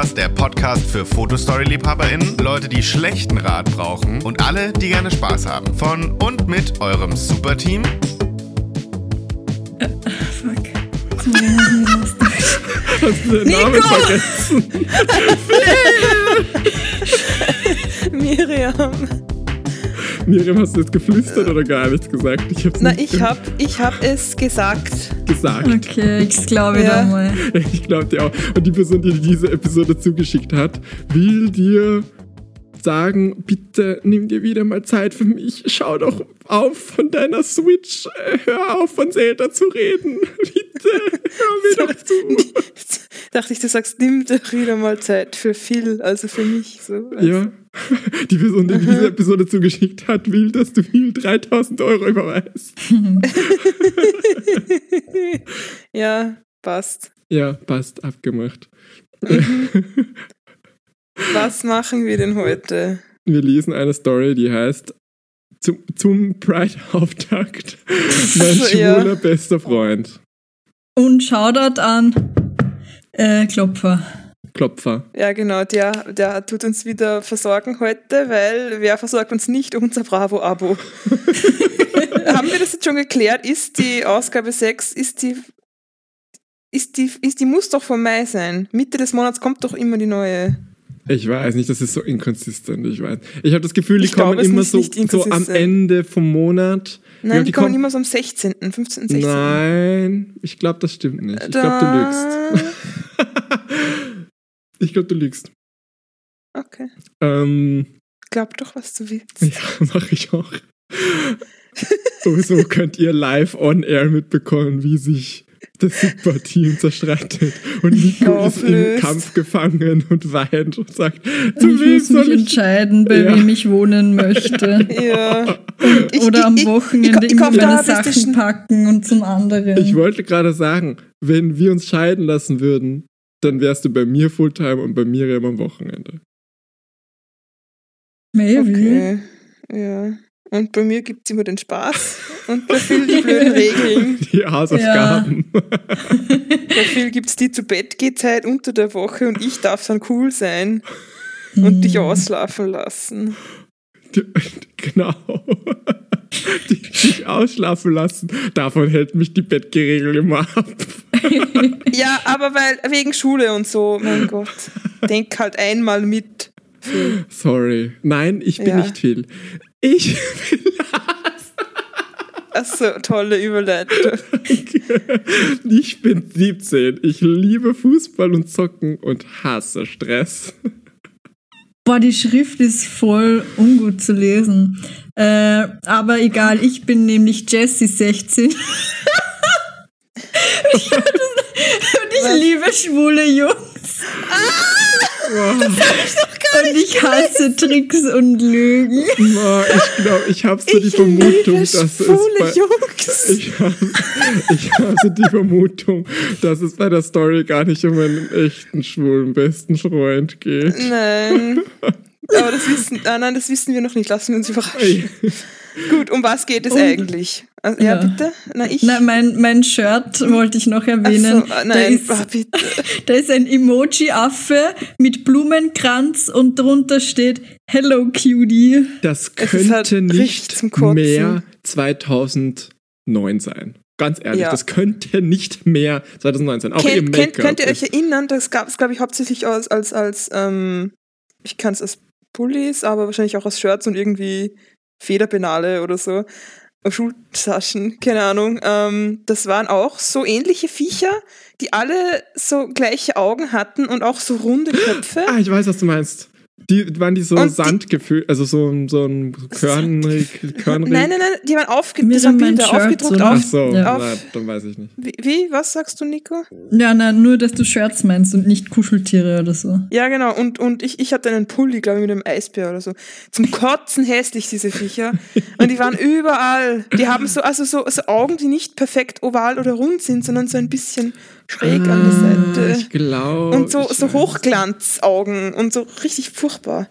Podcast, der Podcast für Fotostory-LiebhaberInnen, Leute, die schlechten Rat brauchen und alle, die gerne Spaß haben. Von und mit eurem Superteam. Fuck. Hast du den Namen vergessen? Miriam. Miriam, hast du jetzt geflüstert oder gar nichts gesagt? Ich hab's Na, ich hab, ich hab es gesagt. Gesagt. Okay, ich glaube ja. da mal. Ich glaube dir auch. Und die Person, die diese Episode zugeschickt hat, will dir sagen, bitte nimm dir wieder mal Zeit für mich. Schau doch auf von deiner Switch. Hör auf, von Zelda zu reden. Bitte, hör mir doch zu. Dachte ich, du sagst, nimm dir wieder mal Zeit für Phil, also für mich. So. Also. Ja, die Person, die diese Episode zugeschickt hat, will, dass du Phil 3000 Euro überweist. ja, passt. Ja, passt, abgemacht. Mhm. Was machen wir denn heute? Wir lesen eine Story, die heißt Zum, zum Pride-Auftakt. Mein schwuler ja. bester Freund. Und Shoutout an äh, Klopfer. Klopfer. Ja, genau, der, der tut uns wieder versorgen heute, weil wer versorgt uns nicht? Unser Bravo-Abo. Haben wir das jetzt schon geklärt? Ist die Ausgabe 6, ist die, ist die, ist die muss doch vom Mai sein. Mitte des Monats kommt doch immer die neue. Ich weiß nicht, das ist so inkonsistent. Ich weiß. Ich habe das Gefühl, die ich kommen glaube, immer so, so am Ende vom Monat. Nein, glaub, die, die, kommen immer so am 16., 15., 16. Nein, ich glaube, das stimmt nicht. Ich glaube, du lügst. ich glaube, du lügst. Okay. Ähm, Glaub doch, was du willst. Ja, mache ich auch. so könnt ihr live on air mitbekommen, wie sich das Superteam zerstreitet. Und Nico Auflöst. ist im Kampf gefangen und weint und sagt, du ich willst muss mich ich entscheiden, bei ja. wem ich wohnen möchte. ja. Ich, Oder am Wochenende ich, ich, immer meine Sachen packen und zum anderen. Ich wollte gerade sagen, wenn wir uns scheiden lassen würden, dann wärst du bei mir Fulltime und bei Miriam am Wochenende. Maybe. Okay. Ja. Und bei mir gibt es immer den Spaß und bei Phil die blöden Regeln. Die Hausaufgaben. Ja. bei Phil gibt es die zu Bett Zeit unter der Woche und ich darf dann cool sein und hm. dich ausschlafen lassen. Die, genau. Die, dich ausschlafen lassen. Davon hält mich die Bettgeregel immer ab. ja, aber weil wegen Schule und so, mein Gott. Denk halt einmal mit. Sorry. Nein, ich bin ja. nicht Phil. Ich bin Lars. Achso, tolle Überleitung. Ich bin 17. Ich liebe Fußball und Zocken und hasse Stress. Boah, die Schrift ist voll ungut zu lesen. Äh, aber egal, ich bin nämlich Jessie 16. und ich, und ich liebe schwule Jungs. Ah! Wow. Das hab ich doch gar und ich hasse Tricks und Lügen. Boah, ich glaube, ich habe so die Vermutung, dass es bei, Jungs. Ich, ich habe die Vermutung, dass es bei der Story gar nicht um einen echten schwulen besten Freund geht. Nein. Aber das wissen, ah nein, das wissen wir noch nicht. Lassen wir uns überraschen. Gut, um was geht es und, eigentlich? Also, ja, ja, bitte? Na, ich. Na, mein, mein Shirt wollte ich noch erwähnen. So, nein, da ist, ah, bitte. da ist ein Emoji-Affe mit Blumenkranz und drunter steht Hello Cutie. Das könnte halt nicht mehr 2009 sein. Ganz ehrlich, ja. das könnte nicht mehr 2009 sein. Auch Ken, ihr Make-up. Könnt ihr euch erinnern, das gab es, glaube ich, hauptsächlich als, als, als ähm, ich kann es als Pullis, aber wahrscheinlich auch aus Shirts und irgendwie Federpenale oder so. Schultaschen, keine Ahnung. Ähm, das waren auch so ähnliche Viecher, die alle so gleiche Augen hatten und auch so runde Köpfe. Ah, ich weiß, was du meinst. Die waren die so sandgefüllt, also so, so ein körnrig, körnrig. Nein, nein, nein, die waren aufge das waren Bilder aufgedruckt. So, auf, Ach so, ja. na, dann weiß ich nicht. Wie, wie, was sagst du, Nico? Ja, nein, nur, dass du Shirts meinst und nicht Kuscheltiere oder so. Ja, genau, und, und ich, ich hatte einen Pulli, glaube ich, mit einem Eisbär oder so. Zum Kotzen hässlich, diese Viecher. und die waren überall. Die haben so, also so, so Augen, die nicht perfekt oval oder rund sind, sondern so ein bisschen schräg ah, an der ah, Seite. Ich glaube. Und so, so Hochglanzaugen und so richtig furchtbar.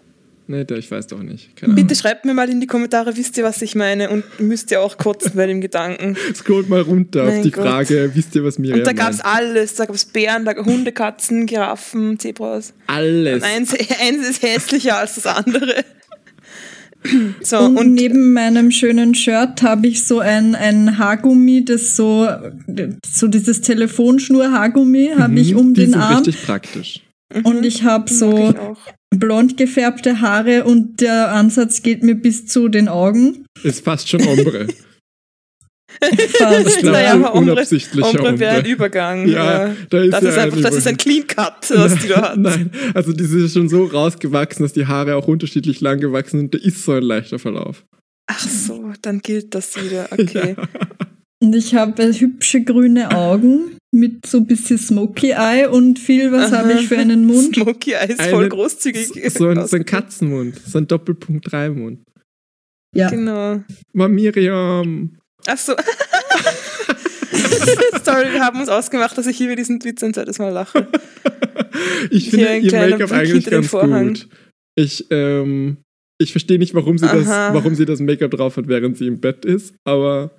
Nee, ich weiß doch nicht. Keine Bitte schreibt mir mal in die Kommentare, wisst ihr, was ich meine? Und müsst ihr auch kotzen bei dem Gedanken. Scrollt mal runter auf Mein die Gott. Frage, wisst ihr, was Miriam Und da gab es alles. Da gab es Bären, da Hunde, Katzen, Giraffen, Zebras. Alles. Und eins, eins ist hässlicher als das andere. So, Und, und, neben meinem schönen Shirt habe ich so ein, ein Haargummi, das so, so dieses Telefonschnur-Haargummi habe ich Mhm, um die den Arm. richtig praktisch. Und ich habe so ich blond gefärbte Haare und der Ansatz geht mir bis zu den Augen. Ist fast schon Ombre. Ich glaube, Naja, aber unabsichtlicher Ombre wäre ein. Übergang. Ja, da ist das, ja ist ein einfach, das ist ein. Clean Cut, was die da hat. Nein, also die sind schon so rausgewachsen, dass die Haare auch unterschiedlich lang gewachsen sind. Da ist so ein leichter Verlauf. Ach so, dann gilt das wieder. Okay. Und ich habe hübsche grüne Augen mit so ein bisschen Smoky Eye und viel, was habe ich für einen Mund? Smoky Eye ist Eine- voll großzügig. So ein, so ein. Katzenmund, so ein Doppelpunkt 3 Mund. Ja. Genau. Ma Miriam. Ach so. Sorry, wir haben uns ausgemacht, dass ich über diesen Witz ein zweites Mal lache. Ich finde ihr Make-up eigentlich ganz gut. Ich, ähm, ich verstehe nicht, warum sie, das, Aha. warum sie das Make-up drauf hat, während sie im Bett ist, aber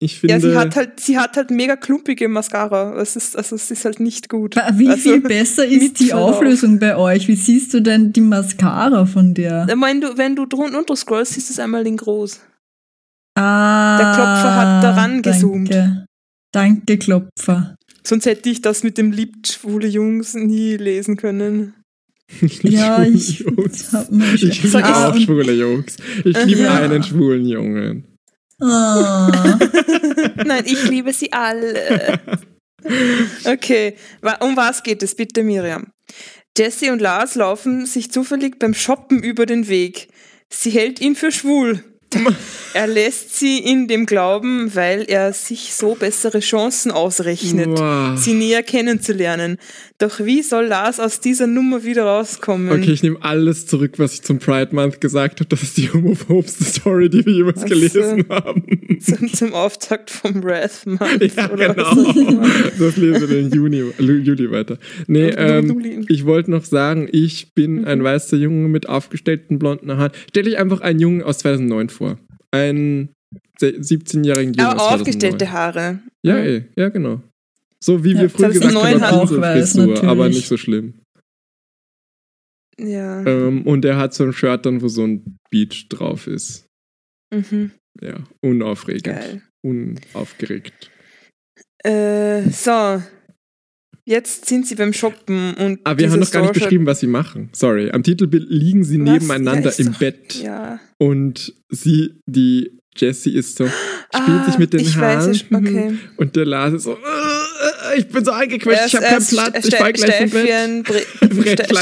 ich finde. Ja, sie hat halt, sie hat halt mega klumpige Mascara. Es ist, also es ist halt nicht gut. Wie also, viel besser ist die. Auflösung bei euch? Wie siehst du denn die Mascara von der? Wenn du, wenn du drunter runter scrollst, siehst du es einmal in groß. Ah, Der Klopfer hat daran danke. gezoomt. Danke, Klopfer. Sonst hätte ich das mit dem liebt schwule Jungs nie lesen können. Ja, ich Jungs. hab mir schon- Ich liebe ich- auch schwule Jungs. Ich liebe Ja. einen schwulen Jungen. Ah. Nein, ich liebe sie alle. Okay, um was geht es bitte, Miriam? Jesse und Lars laufen sich zufällig beim Shoppen über den Weg. Sie hält ihn für schwul. Er lässt sie in dem Glauben, weil er sich so bessere Chancen ausrechnet, Wow. sie näher kennenzulernen. Doch wie soll Lars aus dieser Nummer wieder rauskommen? Okay, ich nehme alles zurück, was ich zum Pride Month gesagt habe. Das ist die homophobste Story, die wir jemals Ach so. gelesen haben. zum, zum Auftakt vom Wrath Month. Ja, oder genau. Das lesen wir im Juni, Lu- Juli weiter. Nee, ähm, ich wollte noch sagen, ich bin Mhm. ein weißer Junge mit aufgestellten blonden Haaren. Stell dich einfach einen Jungen aus 2009 vor. Einen se- 17-jährigen Jungen Aber aus 2009. aufgestellte Haare. Ja, eh, ja, genau. So wie Ja, wir früher gesagt 2009 haben, Pinselfrisur, aber nicht so schlimm. Ja. Ähm, und er hat so ein Shirt dann, wo so ein Beach drauf ist. Mhm. Ja, unaufregend. Geil. Unaufgeregt. Äh, so. Jetzt sind sie beim Shoppen und. Aber Ah, wir haben noch gar nicht beschrieben, was sie machen. Sorry. Am Titelbild liegen sie Was? nebeneinander Ja, im doch- Bett. Ja. Und sie, die Jessie ist so, spielt Ah, sich mit den ich Haaren. weiß, ich- okay. Und der Lars ist so, äh, ich bin so eingequetscht, ich habe keinen Platz, ich fall gleich vom steif wie Bett. ein Bre Brett.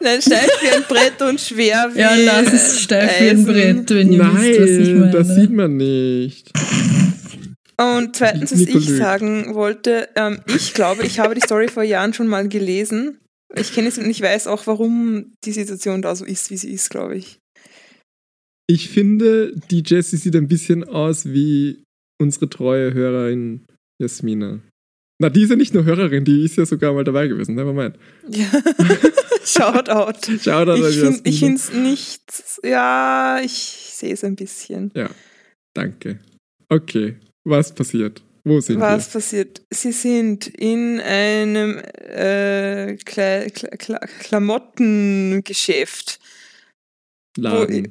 Nein, steif wie ein Brett und schwer wie Ja, Lars ist steif wie ein Eisen. Brett, wenn ihr wisst, was ich Nein, meine. das sieht man nicht. Und zweitens, was ich sagen wollte, ähm, ich glaube, ich habe die Story vor Jahren schon mal gelesen. Ich kenne es und ich weiß auch, warum die Situation da so ist, wie sie ist, glaube ich. Ich finde, die Jessie sieht ein bisschen aus wie unsere treue Hörerin Jasmina. Na, die ist ja nicht nur Hörerin, die ist ja sogar mal dabei gewesen. Never mind. Ja. Shout out. Schau da Ich finde ich es nicht. Ja, ich sehe es ein bisschen. Danke. Okay, was passiert? Wo sind Was passiert? Sie sind in einem äh, Kle Kle Kle Klamottengeschäft. wir? Wo, Laden.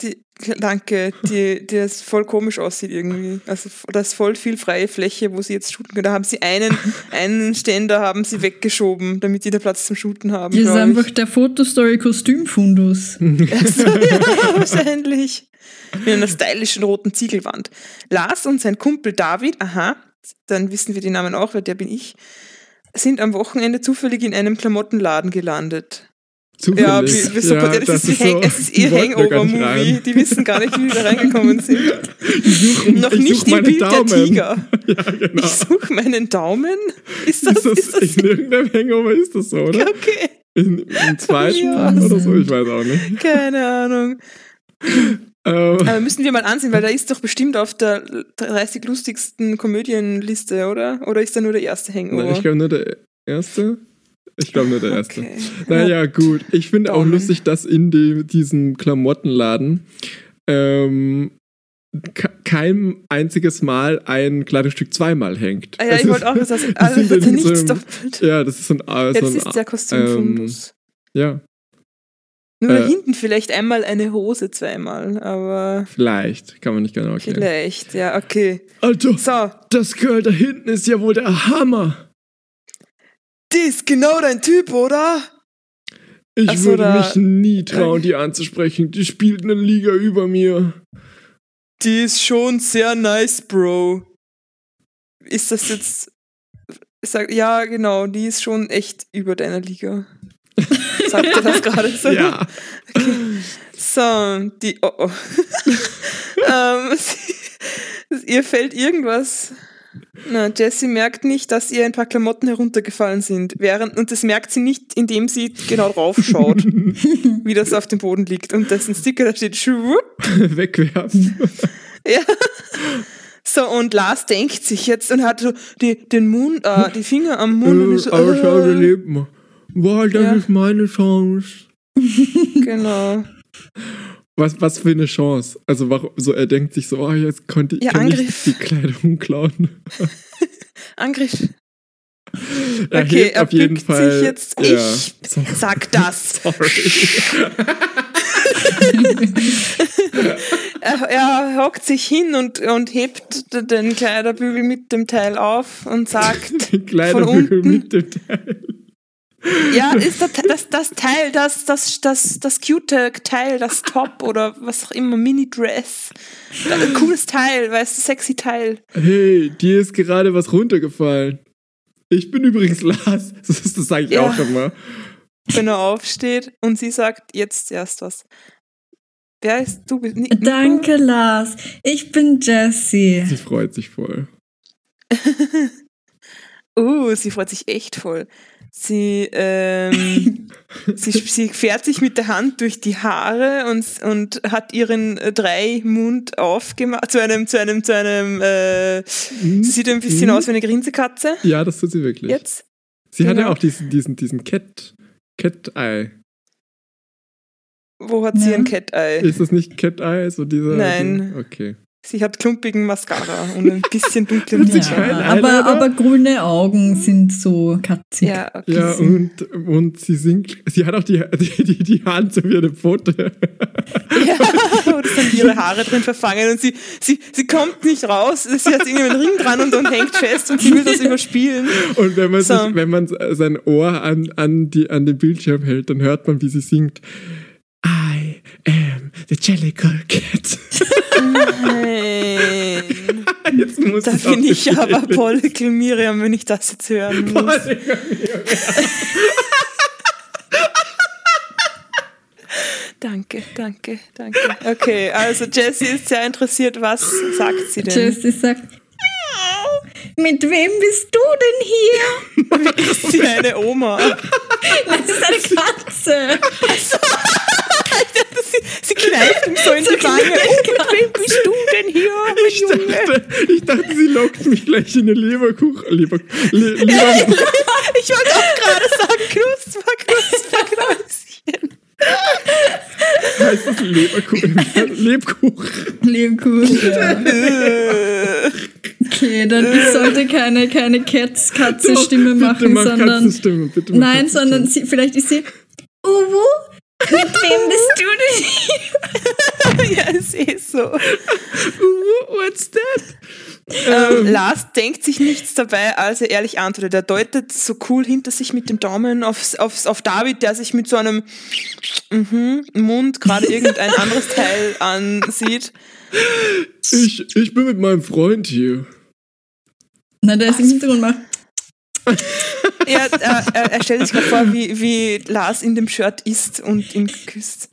die, danke, die, die das voll komisch aussieht irgendwie. Also da ist voll viel freie Fläche, wo sie jetzt shooten können. Da haben sie einen, einen Ständer haben sie weggeschoben, damit die da Platz zum Shooten haben. Das ist ich. einfach der Fotostory-Kostümfundus. Also, ja, wahrscheinlich. Mit einer stylischen roten Ziegelwand. Lars und sein Kumpel David, aha, dann wissen wir die Namen auch, weil der bin ich, sind am Wochenende zufällig in einem Klamottenladen gelandet. Zufällig. Ja, wie, wie so, Ja, das, ist, wie Hang, es ist ihr Hangover-Movie. Die wissen gar nicht, wie wir da reingekommen sind. Ich suche Noch ich nicht such im Bild Daumen. der Tiger. Ja, genau. Ich suche meinen Daumen. Ist das, ist das, ist das, in irgendeinem Hangover ist das so, oder? okay? In, Im zweiten Ja. oder so, ich weiß auch nicht. Keine Ahnung. Ähm, Aber müssen wir mal ansehen, weil da ist doch bestimmt auf der 30 lustigsten Komödienliste, oder? Oder ist da nur der erste Hangover? nein, ich glaube nur der erste. Ich glaube nur der erste. Okay. Naja, gut. Ich finde auch lustig, dass in dem, diesem Klamottenladen ähm, ke- kein einziges Mal ein Kleidungsstück zweimal hängt. Ah, ja, Es ich ist- wollte auch das. Also in so nichts doppelt. Ja, das ist so ein. so ein ist der Kostümfundus. ja, Nur äh, hinten vielleicht einmal eine Hose zweimal, aber vielleicht. Kann man nicht genau erklären. vielleicht, ja, okay. Alter, So, das Girl da hinten ist ja wohl der Hammer. die ist genau dein Typ, oder? Ich Ach so, würde da- mich nie trauen, Okay. die anzusprechen. Die spielt eine Liga über mir. Die ist schon sehr nice, Bro. Ist das jetzt. Sag, ja, genau, die ist schon echt über deiner Liga. Sagt er das gerade so? Ja. So, die. Oh oh. ähm, sie, ihr fällt irgendwas. Na, Jessie merkt nicht, dass ihr ein paar Klamotten heruntergefallen sind. Während, und das merkt sie nicht, indem sie genau draufschaut, wie das auf dem Boden liegt. Und das ist ein Sticker, da steht Schwupp. Wegwerfen. Ja. So, und Lars denkt sich jetzt und hat so die, den Mund, äh, die Finger am Mund und ist so, Äh, aber Wow, das Ja. ist meine Chance. Genau. Was, was für eine Chance. Also warum, so er denkt sich so, oh, jetzt konnte Ja, kann ich die Kleidung klauen. Angriff. Er Okay, hebt er auf jeden Fall. sich jetzt. Ja, Ich sorry. sag das. sorry. Er, er hockt sich hin und, und hebt den Kleiderbügel mit dem Teil auf und sagt, Den Kleiderbügel unten. mit dem Teil. Ja, ist das, das, das Teil, das, das, das, das cute Teil, das Top oder was auch immer, Mini-Dress. Cooles Teil, weißt du, sexy Teil. Hey, dir ist gerade was runtergefallen. Ich bin übrigens Lars. Das, das sage ich Ja. auch immer. wenn er aufsteht und sie sagt jetzt erst was. Wer ist du? Ni- Nico? Danke, Lars. Ich bin Jessie. Sie freut sich voll. Uh, sie freut sich echt voll. Sie, ähm, sie, sie fährt sich mit der Hand durch die Haare und, und hat ihren Drei-Mund aufgemacht zu einem, zu einem, zu einem, äh, sie sieht ein bisschen Mhm. aus wie eine Grinsekatze. Ja, das tut sie wirklich. Jetzt. Sie hat ja genau. auch diesen, diesen, diesen Cat, Cat Eye. Wo hat sie Ja. ein Cat-Eye? Ist das nicht Cat Eye? So dieser, Nein. Okay. Sie hat klumpigen Mascara und ein bisschen dunklen Ja, aber, Eyeliner? aber grüne Augen sind so katzig. Ja, okay. Ja, und, und sie singt, sie hat auch die, die, die, die Hand so wie eine Pfote. Ja, und es sind ihre Haare drin verfangen und sie, sie, sie kommt nicht raus. Sie hat irgendwie einen Ring dran und, und hängt fest und sie will das überspielen. Und wenn man, So. sich, wenn man sein Ohr an, an, die, an den Bildschirm hält, dann hört man, wie sie singt. I am the Jellicle Cat. Nein. Jetzt muss Da bin ich nicht aber. Pollikel Miriam, wenn ich das jetzt hören muss. Pollikel Miriam. Danke, danke, danke. Okay, also Jessie ist sehr interessiert. Was sagt sie denn? Jessie sagt, "Miau, mit wem bist du denn hier? Ist sie eine Oma? Das ist eine Katze. Sie, sie kneift ihm so in die Wange. Oh, mit wem bist du denn hier, Ich dachte, ich dachte, sie lockt mich gleich in eine Leberkuchen. Leber, Le, Leber, Ich wollte auch gerade sagen, Knusper, Knusper, Knäuschen. heißt das Leberkuchen? Lebkuchen. Lebkuchen. Ja. Okay, dann ich sollte keine, keine Katz, Katze-Stimme machen, mach sondern. Katzenstimme, bitte mach Nein, Katzenstimme. sondern sie, vielleicht ist sie. Uwu, mit wem bist du denn hier? ja, ist eh so. Ooh, What's that? Ähm, Lars denkt sich nichts dabei, als er ehrlich antwortet. Er deutet so cool hinter sich mit dem Daumen aufs, aufs, auf David, der sich mit so einem mhm, Mund gerade irgendein anderes Teil ansieht. Ich, ich bin mit meinem Freund hier. Na, der ist im Hintergrund macht. Er, er, er, er stellt sich gerade vor, wie, wie Lars in dem Shirt isst und ihn küsst.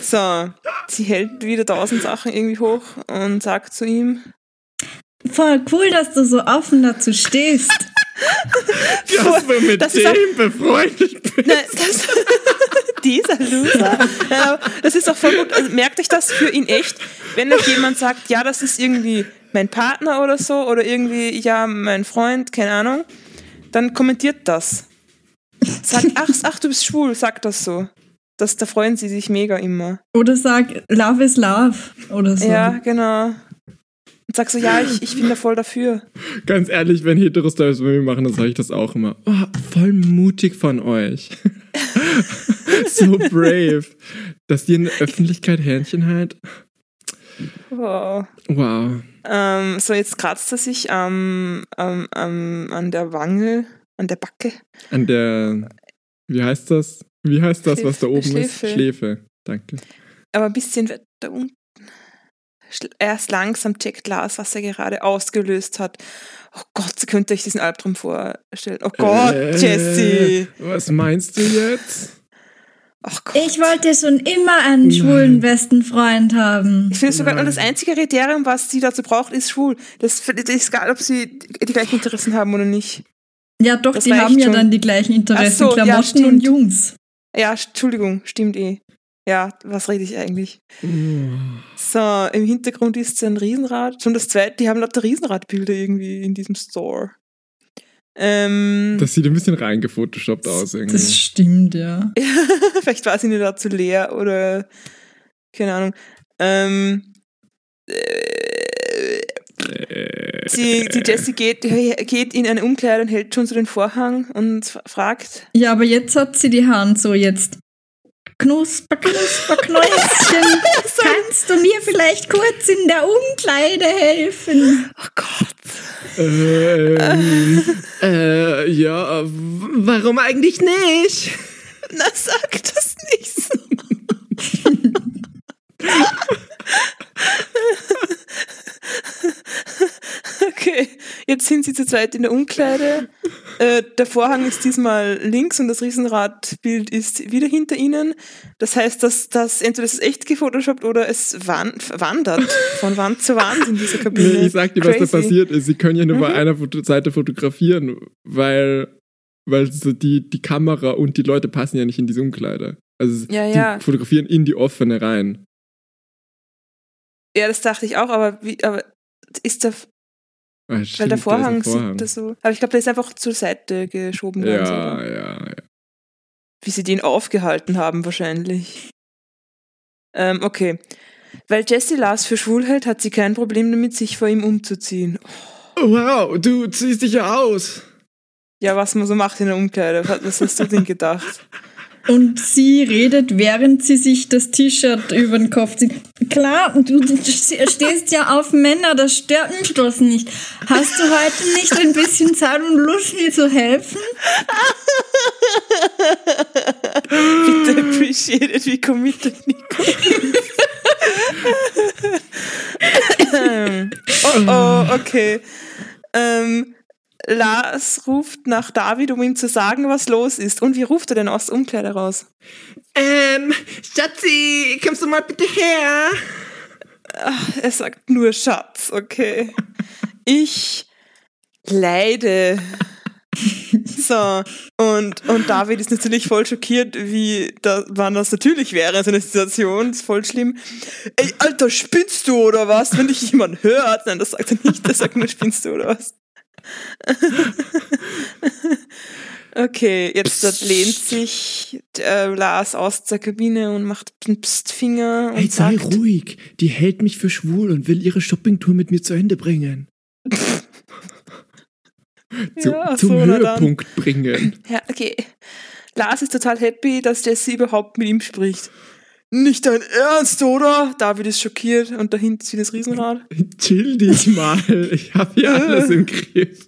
So, sie hält wieder tausend Sachen irgendwie hoch und sagt zu ihm, Voll cool, dass du so offen dazu stehst. Dass du mit das dem befreundet bist. Nein, das, dieser Loser. Das ist auch voll gut. Also, merkt euch das für ihn echt, wenn euch jemand sagt, ja, das ist irgendwie mein Partner oder so oder irgendwie, ja, mein Freund, keine Ahnung, dann kommentiert das. Sagt, ach, ach, du bist schwul, sagt das so. Das, da freuen sie sich mega immer. Oder sag, Love is Love. Oder so. Ja, genau. Und sag so, ja, ich, ich bin da voll dafür. Ganz ehrlich, wenn Heteros das bei mir machen, dann sage ich das auch immer. Oh, voll mutig von euch. so brave. Dass ihr in der Öffentlichkeit Händchen halt. Wow. Wow. Ähm, so, jetzt kratzt er sich ähm, ähm, an der Wange, an der Backe. An der. Wie heißt das? Wie heißt das, was da oben Schläfe. ist? Schläfe. Danke. Aber ein bisschen weiter unten. Erst langsam checkt Lars, was er gerade ausgelöst hat. Oh Gott, könnt ihr euch diesen Albtraum vorstellen? Oh Gott, Äh, Jesse! Was meinst du jetzt? Oh Gott. Ich wollte schon immer einen schwulen besten Freund haben. Ich finde sogar Nein. das einzige Kriterium, was sie dazu braucht, ist schwul. Das, das ist egal, ob sie die gleichen Interessen haben oder nicht. Ja, doch, Das die haben ja schon. dann die gleichen Interessen, Ach so, ja, Klamotten und stimmt. Jungs. Ja, Entschuldigung, stimmt eh. Ja, was rede ich eigentlich? Oh. So, im Hintergrund ist ein Riesenrad. Schon das zweite, die haben lauter Riesenradbilder irgendwie in diesem Store. Ähm, Das sieht ein bisschen reingefotoshoppt aus irgendwie. Das stimmt, ja. vielleicht war sie nicht dazu leer oder keine Ahnung. Ähm, äh, Äh, sie, die Jessie geht, geht in eine Umkleide und hält schon so den Vorhang und fragt, Ja, aber jetzt hat sie die Hand so jetzt. Knusper, knusper, Knäuschen. Kannst du mir vielleicht kurz in der Umkleide helfen? oh Gott, ähm, äh, ja, warum eigentlich nicht? na sag das nicht so. Okay, jetzt sind sie zu zweit in der Umkleide. Äh, der Vorhang ist diesmal links und das Riesenradbild ist wieder hinter ihnen. Das heißt, dass das entweder es ist echt gefotoshoppt oder es wan wandert von Wand zu Wand in dieser Kabine. Nee, ich sag dir, was da Crazy. passiert ist. Sie können ja nur bei Mhm. einer Foto Seite fotografieren, weil, weil so die, die Kamera und die Leute passen ja nicht in diese Umkleide. Also Ja, die ja. fotografieren in die offene rein. Ja, das dachte ich auch, aber, wie, aber ist der, Weil stimmt, da der Vorhang, ein Vorhang. sieht das so. Aber ich glaube, der ist einfach zur Seite geschoben worden. Ja, ja, ja. Wie sie den aufgehalten haben, wahrscheinlich. Ähm, okay. Weil Jessie Lars für schwul hält, hat sie kein Problem damit, sich vor ihm umzuziehen. Oh, wow, du ziehst dich ja aus. Ja, was man so macht in der Umkleide. Was hast du denn gedacht? Und sie redet, während sie sich das T-Shirt über den Kopf zieht. Klar, du stehst ja auf Männer, das stört mich doch nicht. Hast du heute nicht ein bisschen Zeit und Lust, mir zu helfen? Bitte appreciated, wie committed Nico ist. Oh, oh, okay. Ähm, Lars ruft nach David, um ihm zu sagen, was los ist. Und wie ruft er denn aus der Umkleide raus? Ähm, Schatzi, kommst du mal bitte her? Er sagt nur Schatz, okay. Ich leide. So, und, und David ist natürlich voll schockiert, wie da, wann das natürlich wäre, so eine Situation, ist voll schlimm. Ey, Alter, spinnst du oder was? Wenn dich jemand hört, nein, das sagt er nicht, er sagt nur, spinnst du oder was? Okay, jetzt dort lehnt sich äh, Lars aus der Kabine und macht einen Pstfinger und Hey, sei sagt, ruhig. Die hält mich für schwul und will ihre Shoppingtour mit mir zu Ende bringen. zu, Ja, zum so. Höhepunkt bringen. Ja, okay. Lars ist total happy, dass Jesse überhaupt mit ihm spricht. Nicht dein Ernst, oder? David ist schockiert und dahinter ist wie das Riesenrad. Chill dich mal. Ich habe hier alles im Griff.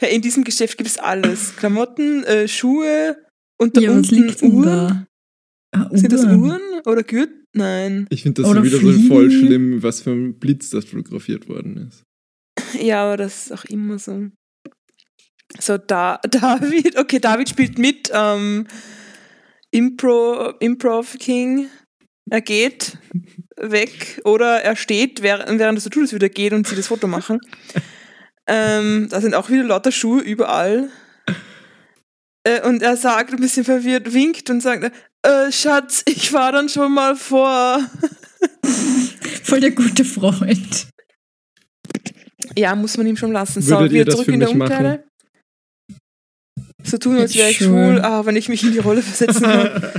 Ja, in diesem Geschäft gibt es alles. Klamotten, äh, Schuhe und da Ja, was unten Uhren. da? Ah, Sind das Uhren. Oder Gürt? Nein. Ich finde das Oder wieder so voll Fliegen. schlimm, was für ein Blitz das fotografiert worden ist. Ja, aber das ist auch immer so. So, da, David, okay, David spielt mit. Ähm, Impro, Improv King. Er geht weg oder er steht, während, während das so tut, es wieder geht und sie das Foto machen. Ähm, da sind auch wieder lauter Schuhe überall. Äh, und er sagt ein bisschen verwirrt, winkt und sagt, äh, Schatz, ich war dann schon mal vor. Voll der gute Freund. Ja, muss man ihm schon lassen. So, Würdet ihr wir das zurück für in der? Umkleide. So tun, als wäre ich Schwul. ah, wenn ich mich in die Rolle versetzen kann.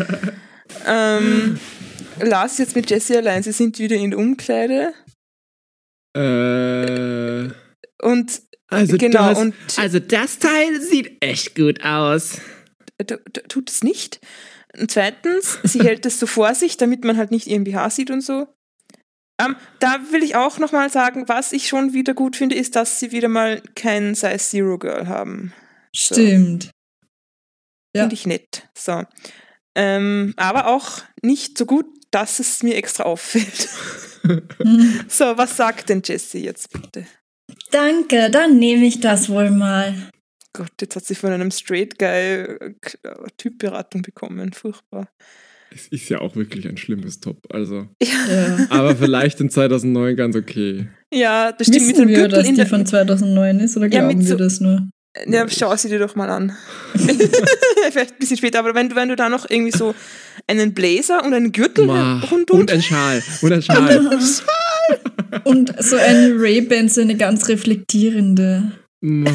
ähm, Lars jetzt mit Jessie allein, sie sind wieder in der Umkleide. Äh, Und also, genau, das, und also das Teil sieht echt gut aus. tut es nicht. Und zweitens, sie hält es so vor sich, damit man halt nicht ihren BH sieht und so. Ähm, da will ich auch nochmal sagen, was ich schon wieder gut finde, ist, dass sie wieder mal kein Size Zero Girl haben. Stimmt. Ja. Finde ich nett. So. Ähm, aber auch nicht so gut, dass es mir extra auffällt. So, was sagt denn Jessie jetzt bitte? Danke, dann nehme ich das wohl mal. Gott, jetzt hat sie von einem Straight Guy äh, Typberatung bekommen. Furchtbar. Es ist ja auch wirklich ein schlimmes Top. Also, Ja. aber vielleicht in 2009 ganz okay. Ja, das stimmt mit Wissen dem wir, Gürtel dass in die der. von 2009 ist oder Ja, mit glauben so- wir das nur? Ja, schau sie dir doch mal an. Vielleicht ein bisschen später, aber wenn du, wenn du da noch irgendwie so einen Blazer und einen Gürtel Ma, rundum. und ein Schal. Und ein Schal. Und so eine Ray-Ban, so eine ganz reflektierende. Ma.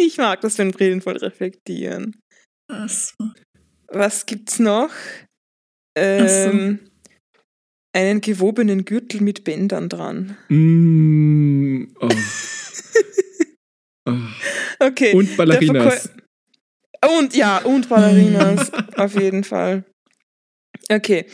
Ich mag das, wenn Brillen voll reflektieren. Ach so. Was gibt's noch? Ähm, Einen gewobenen Gürtel mit Bändern dran. Mm, oh. Okay. Und Ballerinas. Und ja, und Ballerinas, auf jeden Fall. Okay.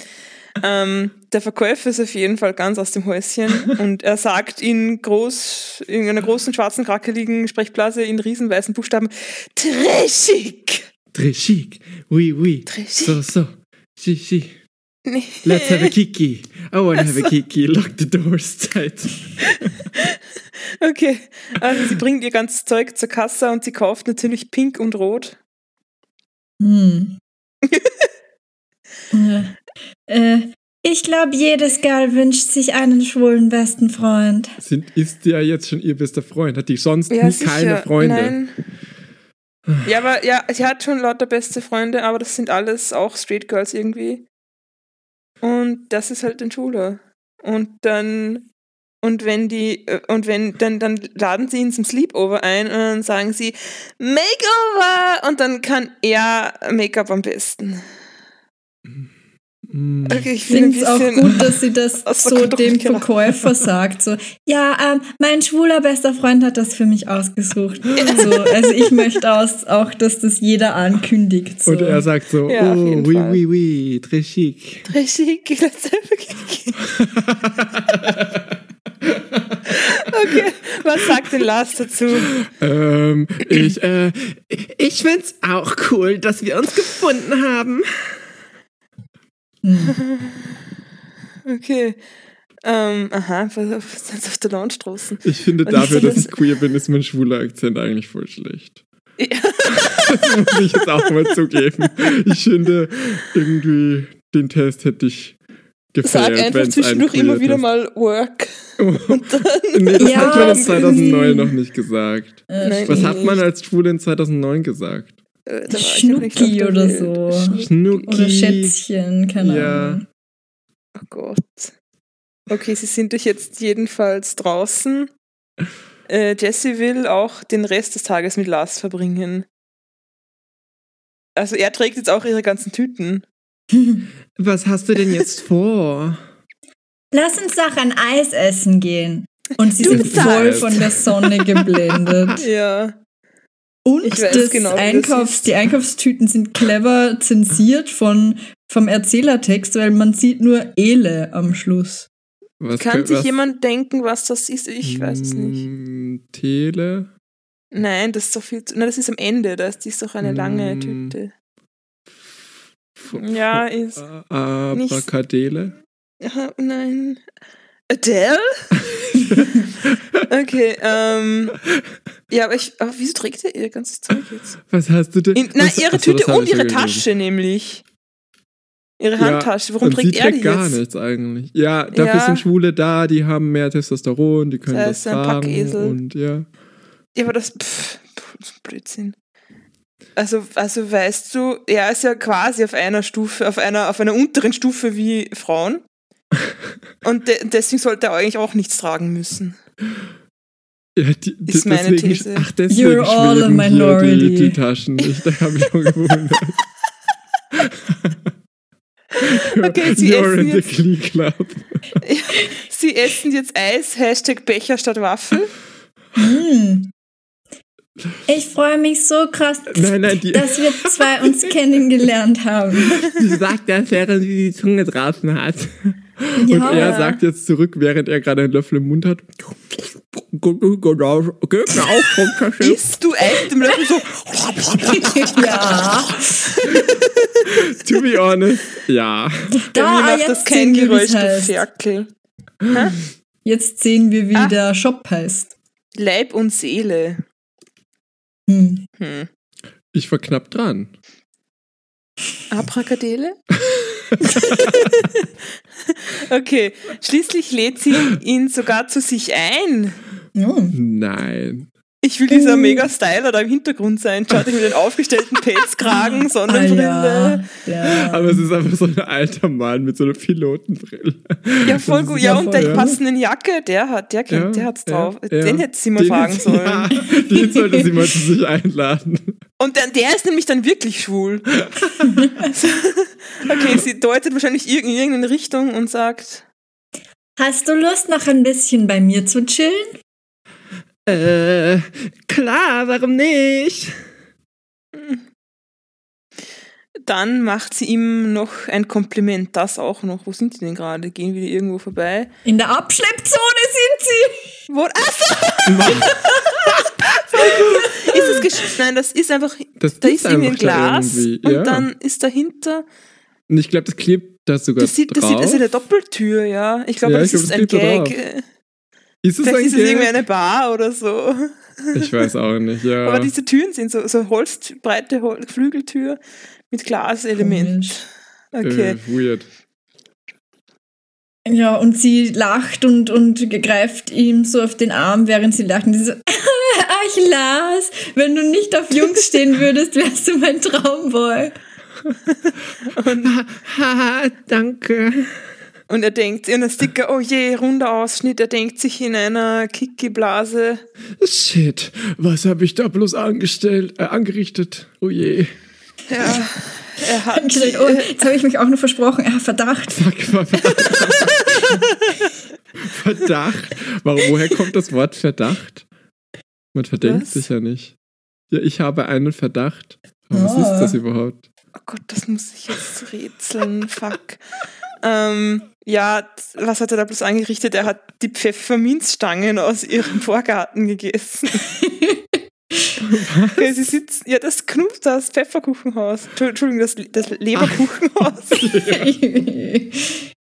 Ähm, der Verkäufer ist auf jeden Fall ganz aus dem Häuschen und er sagt in groß, in einer großen schwarzen krakeligen Sprechblase in riesenweißen Buchstaben Trashig. Très chic. Oui, oui. Très So, so. Si, si. Nee. Let's have a kiki. I wanna have a kiki. Lock the doors tight. Okay, also sie bringt ihr ganzes Zeug zur Kasse und sie kauft natürlich pink und rot. Hm. ja. äh, ich glaube, jedes Girl wünscht sich einen schwulen besten Freund. Sind, ist ja jetzt schon ihr bester Freund? Hat die sonst Ja, nie sicher. keine Freunde? Nein. Ja, aber ja, sie hat schon lauter beste Freunde, aber das sind alles auch Street Girls irgendwie. Und das ist halt ein Schwuler. Und dann und wenn die äh, und wenn dann dann laden sie ihn zum Sleepover ein und dann sagen sie Makeover und dann kann er Make-up am besten. Mm. Okay, ich finde es auch gut, dass sie das so dem. Verkäufer sagt. So, ja, ähm, mein schwuler bester Freund hat das für mich ausgesucht. So, also ich möchte auch, dass das jeder ankündigt. So. Und er sagt so, Ja, oh, oui, oui, oui, très chic. Richtig, let's have a kick. Okay, was sagt denn Lars dazu? ähm, ich, äh, ich find's auch cool, dass wir uns gefunden haben. Okay. Ähm, aha, was das auf der Lounge draußen? Ich finde dafür, dass das- ich queer bin, ist mein schwuler Akzent eigentlich voll schlecht. Ja. Das muss ich jetzt auch mal zugeben. Ich finde, irgendwie, den Test hätte ich Sag gefeiert, einfach wenn's ein zwischendurch immer wieder mal Work. Und dann. Nee, das Ja, hat man in irgendwie- 2009 noch nicht gesagt. Äh. Was hat man als Schwule in 2009 gesagt? Äh, Schnucki der oder so. Schnucki. Oder Schätzchen, keine Ja. Ahnung. Oh Gott. Okay, sie sind euch jetzt jedenfalls draußen. Äh, Jessie will auch den Rest des Tages mit Lars verbringen. Also er trägt jetzt auch ihre ganzen Tüten. Was hast du denn jetzt vor? Lass uns doch ein Eis essen gehen. Und sie Du sind bezahlst. voll von der Sonne geblendet. Ja. Und Ich weiß das genau, das Einkaufs-, ist. die Einkaufstüten sind clever zensiert von, vom Erzählertext, weil man sieht nur Ele am Schluss. Was Kann sich was- jemand denken, was das ist? Ich weiß es nicht. Mm, Tele? Nein, das ist doch viel zu. Nein, das ist am Ende. Das ist doch eine lange Mm. Tüte. F- Ja, ist. a- Ja, nein. Adele? Okay, ähm. Ja, aber ich. Aber wieso trägt ihr ihr ganzes Zeug jetzt? Was hast du denn? In, nein, was, ihre Achso, Tüte und ja ihre gelesen. Tasche nämlich. Ihre Ja, Handtasche. Warum und trägt sie er trägt die gar jetzt? nichts eigentlich. Ja, dafür Ja. sind Schwule da, die haben mehr Testosteron, die können Das das, tragen und ja. Ja, aber das. Pff, pff, Blödsinn. Also, also weißt du, er ist ja quasi auf einer Stufe, auf einer, auf einer unteren Stufe wie Frauen. Und de deswegen sollte er eigentlich auch nichts tragen müssen. Ja, die, die, Ist meine deswegen, These. Ach, deswegen You're all a minority. Die, die Taschen nicht. Da habe ich schon gewundert. Okay, Sie You're essen in the jetzt- Glee Club. Sie essen jetzt Eis, Hashtag Becher statt Waffel. Hm. Ich freue mich so krass, Nein, nein, die, dass wir zwei uns kennengelernt haben. die sagt das, während sie die Zunge draußen hat. Und Ja. er sagt jetzt zurück, während er gerade einen Löffel im Mund hat. Genau, vom Kaffee. Isst du mit dem Löffel so? ja. To be honest, ja. Da, macht jetzt das kein sehen wir, Geräusch, du. Ferkel. Jetzt sehen wir, wie Ah. der Shop heißt. Leib und Seele. Hm. Hm. Ich war knapp dran. Abracadele? okay, schließlich lädt sie ihn sogar zu sich ein. Oh. Nein. Ich will dieser Uh. Mega-Styler da im Hintergrund sein. Schaut euch mit den aufgestellten Pelzkragen, Ah, Sonnenbrille. ja. ja. Aber es ist einfach so ein alter Mann mit so einer Pilotenbrille. Ja, voll gut. Ja, und der passenden Jacke, der hat, der kennt, Ja, der hat's ja, drauf. ja. Den hätte sie mal Den fragen sollen. Ja, den sollte sie mal zu sich einladen. Und der, der ist nämlich dann wirklich schwul. okay, sie deutet wahrscheinlich in irgendeine Richtung und sagt, Hast du Lust, noch ein bisschen bei mir zu chillen? Äh, klar, warum nicht? dann macht sie ihm noch ein Kompliment. Das auch noch. Wo sind die denn gerade? Gehen wir irgendwo vorbei? In der Abschleppzone sind sie. Wo? Achso! ist es gesch Nein, das ist einfach. Das Da ist ist irgendwie ein da Glas irgendwie, und ja. dann ist dahinter. Und ich glaube, das klebt da sogar Das sieht, das drauf. sieht, das ist eine Doppeltür, ja. Ich glaube, Ja, das ich ist glaub, das ein da Gag. drauf. Ist es Vielleicht ein ist es irgendwie eine Bar oder so. Ich weiß auch nicht, ja. Aber diese Türen sind so, so holzbreite Hol Flügeltür mit Glaselement. Okay. äh, weird. Ja, und sie lacht und, und greift ihm so auf den Arm, während sie lacht. Und sie so, ach Lars, wenn du nicht auf Jungs stehen würdest, wärst du mein Traumboy. Haha, danke. Und er denkt in der Sticker, oh je, runder Ausschnitt. Er denkt sich in einer Kiki-Blase. Shit, was habe ich da bloß angestellt, äh, angerichtet? Oh je. Ja, er hat. Oh, jetzt habe ich mich auch noch versprochen. Ah, Verdacht. Fuck, Verdacht. Verdacht. Warum, woher kommt das Wort Verdacht? Man verdenkt Was? sich ja nicht. Ja, ich habe einen Verdacht. Aber was Ah. ist das überhaupt? Oh Gott, das muss ich jetzt rätseln. Fuck. Ähm, ja, was hat er da bloß angerichtet? Er hat die Pfefferminzstangen aus ihrem Vorgarten gegessen. okay, sie sitzt, ja, das Knut, das Pfefferkuchenhaus. Entschu- Entschuldigung, das, das Leberkuchenhaus.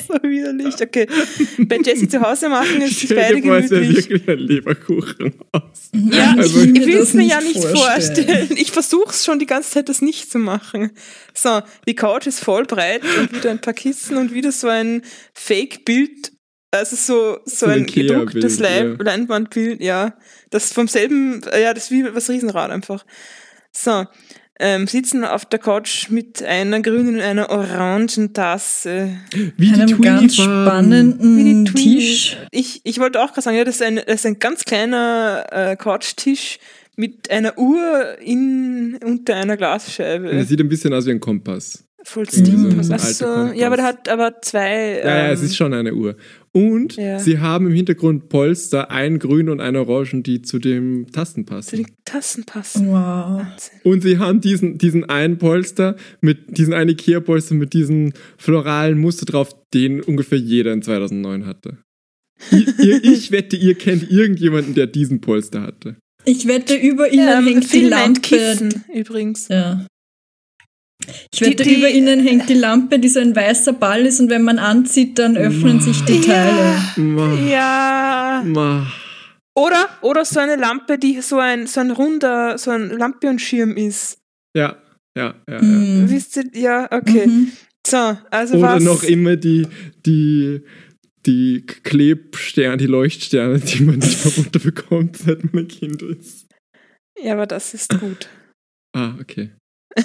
so widerlich. Okay. Bei Jessie zu Hause machen es sich Stell beide dir vor, es wäre gemütlich. wirklich ein Leberkuchen aus. Ja, Also- ich, Ich will es das mir ja nicht vorstellen. vorstellen. Ich versuche es schon die ganze Zeit, das nicht zu machen. So, die Couch ist voll breit und wieder ein paar Kissen und wieder so ein Fake-Bild, also so, so, So ein gedrucktes Leib, ja. Leinwandbild, ja. Das vom selben, äh, ja, das ist wie was Riesenrad einfach. So, ähm, sitzen auf der Couch mit einer grünen und einer orangen Tasse. Wie die einem ganz die spannenden Twinnies. Tisch. Ich, ich wollte auch gerade sagen, ja, das ist ein, das ist ein ganz kleiner äh, Couchtisch mit einer Uhr in, unter einer Glasscheibe. Das sieht ein bisschen aus wie ein Kompass. Voll so- Stil. so so, ja, aber der hat aber zwei. Ja, ja, ähm, es ist schon eine Uhr. Und Ja. sie haben im Hintergrund Polster, ein grün und ein orangen, die zu den Tasten Zu passen. den Tassen passen. Wow. Wahnsinn. Und sie haben diesen, diesen einen Polster mit diesen einen Ikea-Polster mit diesem floralen Muster drauf, den ungefähr jeder in 2009 hatte. Ihr, ihr, ich wette, ihr kennt irgendjemanden, der diesen Polster hatte. Ich wette, über ihnen Ähm, hängt die Lampe. Kissen übrigens. Ja. Ich wette, die- über ihnen hängt die Lampe, die so ein weißer Ball ist und wenn man anzieht, dann öffnen sich die Teile. Ma, Ja. ma. Oder, oder so eine Lampe, die so ein, so ein runder, so ein Lampionsschirm ist. Ja, ja, ja. ja. Mhm. Wisst ihr? Ja, okay. Mhm. So, also Oder was. noch immer die, die, die Klebsterne, die Leuchtsterne, die man nicht mehr runterbekommt, seit man ein Kind ist. Ja, aber das ist gut. Ah, okay.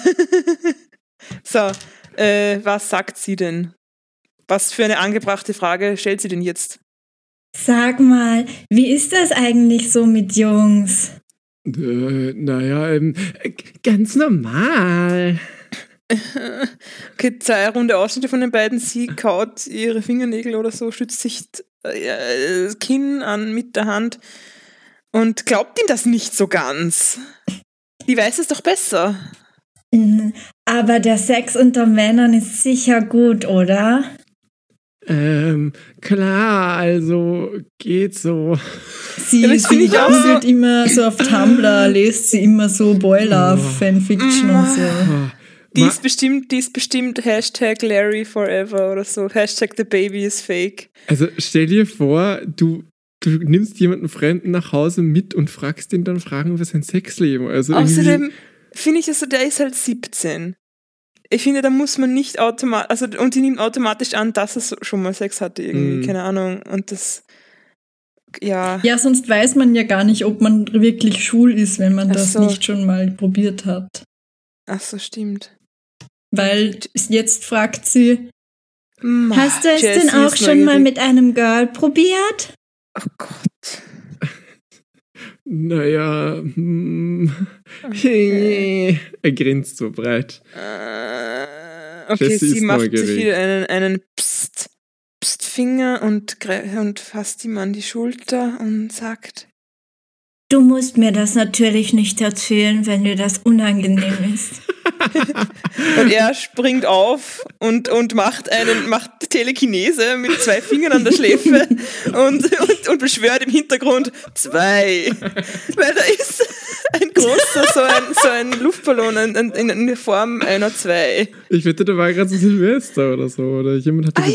so, äh, was sagt sie denn? Was für eine angebrachte Frage stellt sie denn jetzt? Sag mal, wie ist das eigentlich so mit Jungs? Äh, naja, ähm, äh, ganz normal. Okay, zwei runde Ausschnitte von den beiden. Sie kaut ihre Fingernägel oder so, stützt sich äh, das Kinn an mit der Hand und glaubt ihm das nicht so ganz. Die weiß es doch besser. Aber der Sex unter Männern ist sicher gut, oder? Ähm, klar, also geht so. Sie, Ja, sie ich auch googelt so. immer so auf Tumblr, liest sie immer so Boiler Fanfiction und so. Ah, Die ma- ist bestimmt, die ist bestimmt Hashtag Larry Forever oder so. Hashtag The Baby is fake. Also stell dir vor, du, du nimmst jemanden Fremden nach Hause mit und fragst ihn dann Fragen über sein Sexleben. Also irgendwie- Außerdem finde ich, also der ist halt 17. Ich finde, da muss man nicht automatisch, also und die nimmt automatisch an, dass er schon mal Sex hatte, irgendwie, Mhm. keine Ahnung. Und das, ja. Ja, sonst weiß man ja gar nicht, ob man wirklich schwul ist, wenn man Ach das so. nicht schon mal probiert hat. Ach so, stimmt. Weil jetzt fragt sie, Ma, hast du es Jessie denn auch schon mal mit einem Girl probiert? Oh Gott. Naja, hm, Okay. er grinst so breit. Äh, okay, Jessie sie macht sich neugierig. wieder einen, einen Psst, Psst Finger und, und fasst ihm an die Schulter und sagt, Du musst mir das natürlich nicht erzählen, wenn dir das unangenehm ist. Und er springt auf und, und macht einen, macht Telekinese mit zwei Fingern an der Schläfe und, und, und beschwört im Hintergrund zwei. Weil da ist ein großer, so ein, so ein Luftballon in, in, in der Form einer zwei. Ich wette, da war gerade so Silvester oder so, oder jemand hatte Ah,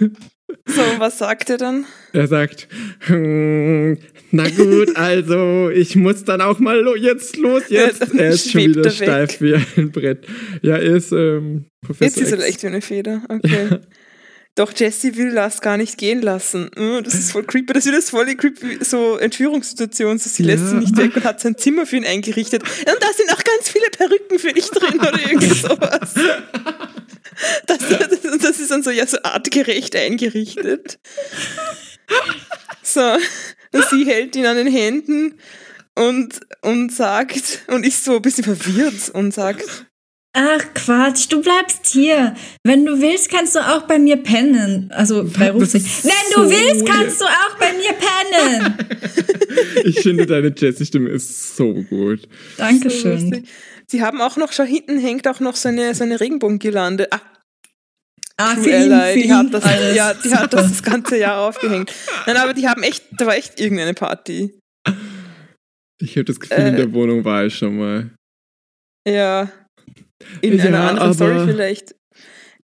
ja. So, was sagt er dann? Er sagt, hm, na gut, also ich muss dann auch mal lo jetzt los jetzt. Jetzt er ist schon wieder er weg. steif wie ein Brett. Ja, er ist ähm, Professor Jetzt ist er echt wie eine Feder. Okay. Doch Jesse will das gar nicht gehen lassen. Mm, Das ist voll creepy. Das ist wieder voll creepy so Entführungssituation. So, sie lässt Ja. ihn nicht weg und hat sein Zimmer für ihn eingerichtet. Und da sind auch ganz viele Perücken für dich drin oder irgendwie sowas. Das, das, das ist dann so, ja, so artgerecht eingerichtet. So, und sie hält ihn an den Händen und, und sagt, und ist so ein bisschen verwirrt und sagt, Ach Quatsch, du bleibst hier. Wenn du willst, kannst du auch bei mir pennen. Also bei Rufsicht. Wenn so du willst, kannst du auch bei mir pennen. Ich finde, deine Jessie-Stimme ist so gut. So Dankeschön. lustig. Sie haben auch noch, schau, hinten hängt auch noch so eine, so eine Regenbogengirlande. Ah, Ah, True für ihn, Ally, für die hat das, alles. ja, die hat das das ganze Jahr aufgehängt. Nein, aber die haben echt, da war echt irgendeine Party. Ich habe das Gefühl, in Äh. der Wohnung war ich schon mal. Ja. In Ja, einer anderen Story vielleicht.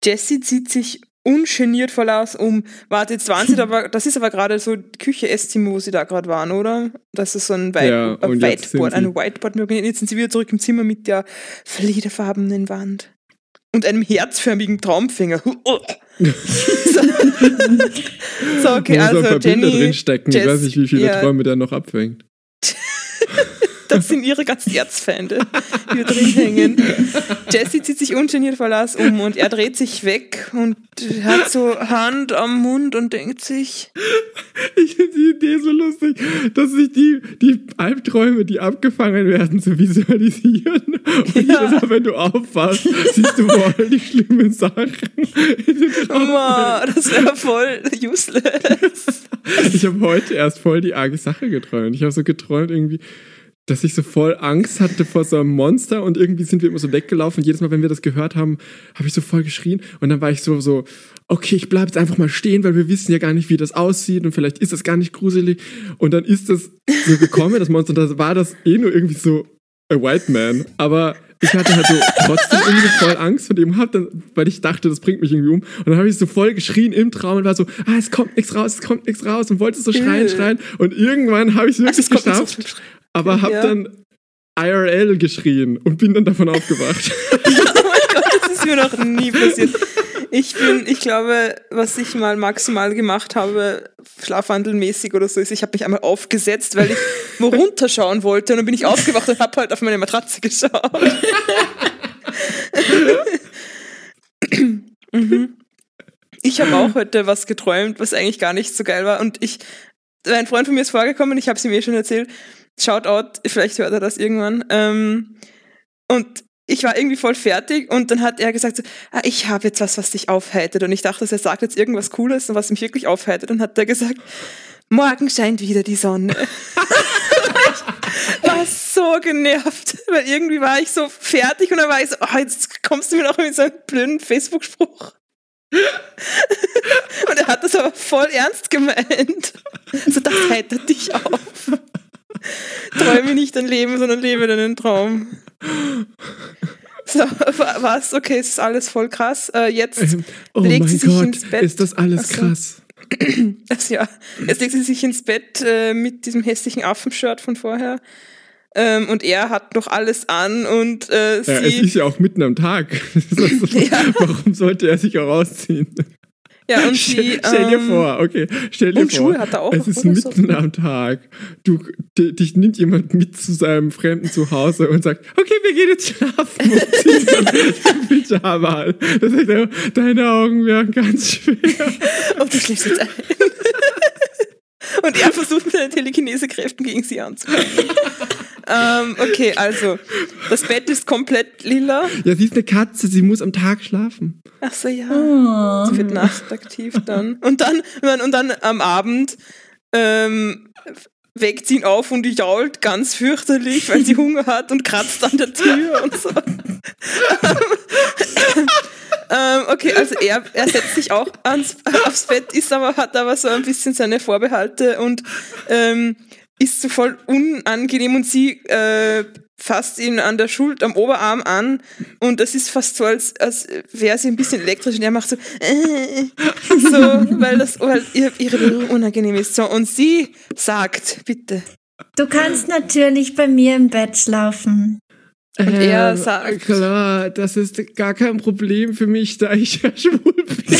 Jessie zieht sich ungeniert voll aus um. Warte, jetzt waren sie da, aber das ist aber gerade so Küche Esszimmer, wo sie da gerade waren, oder? Das ist so ein, White, Ja, ein Whiteboard, ein Whiteboard. Jetzt sind sie wieder zurück im Zimmer mit der fliederfarbenen Wand. Und einem herzförmigen Traumfänger. so. so, okay, also Jenny, drinstecken. Ich Jess- weiß nicht, wie viele ja. Träume der noch abfängt. Das sind ihre ganzen Erzfeinde, die da drin hängen. Jessie zieht sich ungeniert Verlass um und er dreht sich weg und hat so Hand am Mund und denkt sich, Ich finde die Idee so lustig, dass sich die, die Albträume, die abgefangen werden, so visualisieren. Und jedes Mal, wenn du aufwachst, siehst du voll die schlimmen Sachen. Mama, das wäre voll useless. Ich habe heute erst voll die arge Sache geträumt. Ich habe so geträumt irgendwie, dass ich so voll Angst hatte vor so einem Monster und irgendwie sind wir immer so weggelaufen. Und jedes Mal, wenn wir das gehört haben, habe ich so voll geschrien. Und dann war ich so, so, okay, ich bleib jetzt einfach mal stehen, weil wir wissen ja gar nicht, wie das aussieht und vielleicht ist das gar nicht gruselig. Und dann ist das so gekommen, das Monster, und da war das eh nur irgendwie so a white man. Aber ich hatte halt so trotzdem irgendwie voll Angst vor dem, hab dann, weil ich dachte, das bringt mich irgendwie um. Und dann habe ich so voll geschrien im Traum und war so, ah, es kommt nichts raus, es kommt nichts raus und wollte so schreien, schreien. Und irgendwann habe ich es wirklich so geschafft, aber habe Ja. dann IRL geschrien und bin dann davon aufgewacht. Oh mein Gott, das ist mir noch nie passiert. Ich bin, ich glaube, was ich mal maximal gemacht habe, schlafwandelmäßig oder so, ist, ich habe mich einmal aufgesetzt, weil ich wo runterschauen wollte und dann bin ich aufgewacht und habe halt auf meine Matratze geschaut. mhm. Ich habe auch heute was geträumt, was eigentlich gar nicht so geil war. Und ich, ein Freund von mir ist vorgekommen, ich habe es ihm eh schon erzählt. Shoutout, vielleicht hört er das irgendwann. Ähm, und ich war irgendwie voll fertig und dann hat er gesagt, so, ah, ich habe jetzt was, was dich aufheitert. Und ich dachte, er sagt jetzt irgendwas Cooles und was mich wirklich aufheitert. Und hat er gesagt, morgen scheint wieder die Sonne. ich war so genervt, weil irgendwie war ich so fertig und dann war ich so, oh, jetzt kommst du mir noch mit so einem blöden Facebook-Spruch. und er hat das aber voll ernst gemeint. So, das heitert dich auf. Träume nicht ein Leben, sondern lebe deinen Traum. So, wa- was? Okay, es ist alles voll krass. Äh, jetzt Ähm, oh legt sie sich Gott, ins Bett. ist das alles Ach so. krass. Also, ja, jetzt legt sie sich ins Bett äh, mit diesem hässlichen Affenshirt von vorher. Ähm, und er hat noch alles an und äh, Ja, es sie. ist ja auch mitten am Tag. Also, Ja. Warum sollte er sich auch ausziehen? Ja, und stell, sie. stell dir ähm, vor, okay, stell dir und vor. Schuhe hat er auch es ist so? mitten am Tag. Du, di- dich nimmt jemand mit zu seinem fremden Zuhause und sagt, okay, wir gehen jetzt schlafen und Pyjama an. Da sagt er, deine Augen werden ganz schwer. Und du schläfst jetzt ein. Und er versucht mit seinen Telekinese-Kräften gegen sie anzukommen. ähm, okay, also, das Bett ist komplett lila. Ja, sie ist eine Katze, sie muss am Tag schlafen. Ach so, ja. Oh. Sie wird nachtaktiv dann. Und dann, und dann am Abend ähm, weckt sie ihn auf und jault ganz fürchterlich, weil sie Hunger hat und kratzt an der Tür und so. Ähm, okay, also er, er setzt sich auch ans, aufs Bett, ist aber, hat aber so ein bisschen seine Vorbehalte und ähm, ist so voll unangenehm und sie äh, fasst ihn an der Schulter, am Oberarm an und das ist fast so, als, als wäre sie ein bisschen elektrisch und er macht so, äh, so weil das weil ihr, ihre Berührung unangenehm ist. So, und sie sagt, bitte. Du kannst natürlich bei mir im Bett schlafen. Und er Ähm, sagt- Klar, das ist gar kein Problem für mich, da ich ja schwul bin.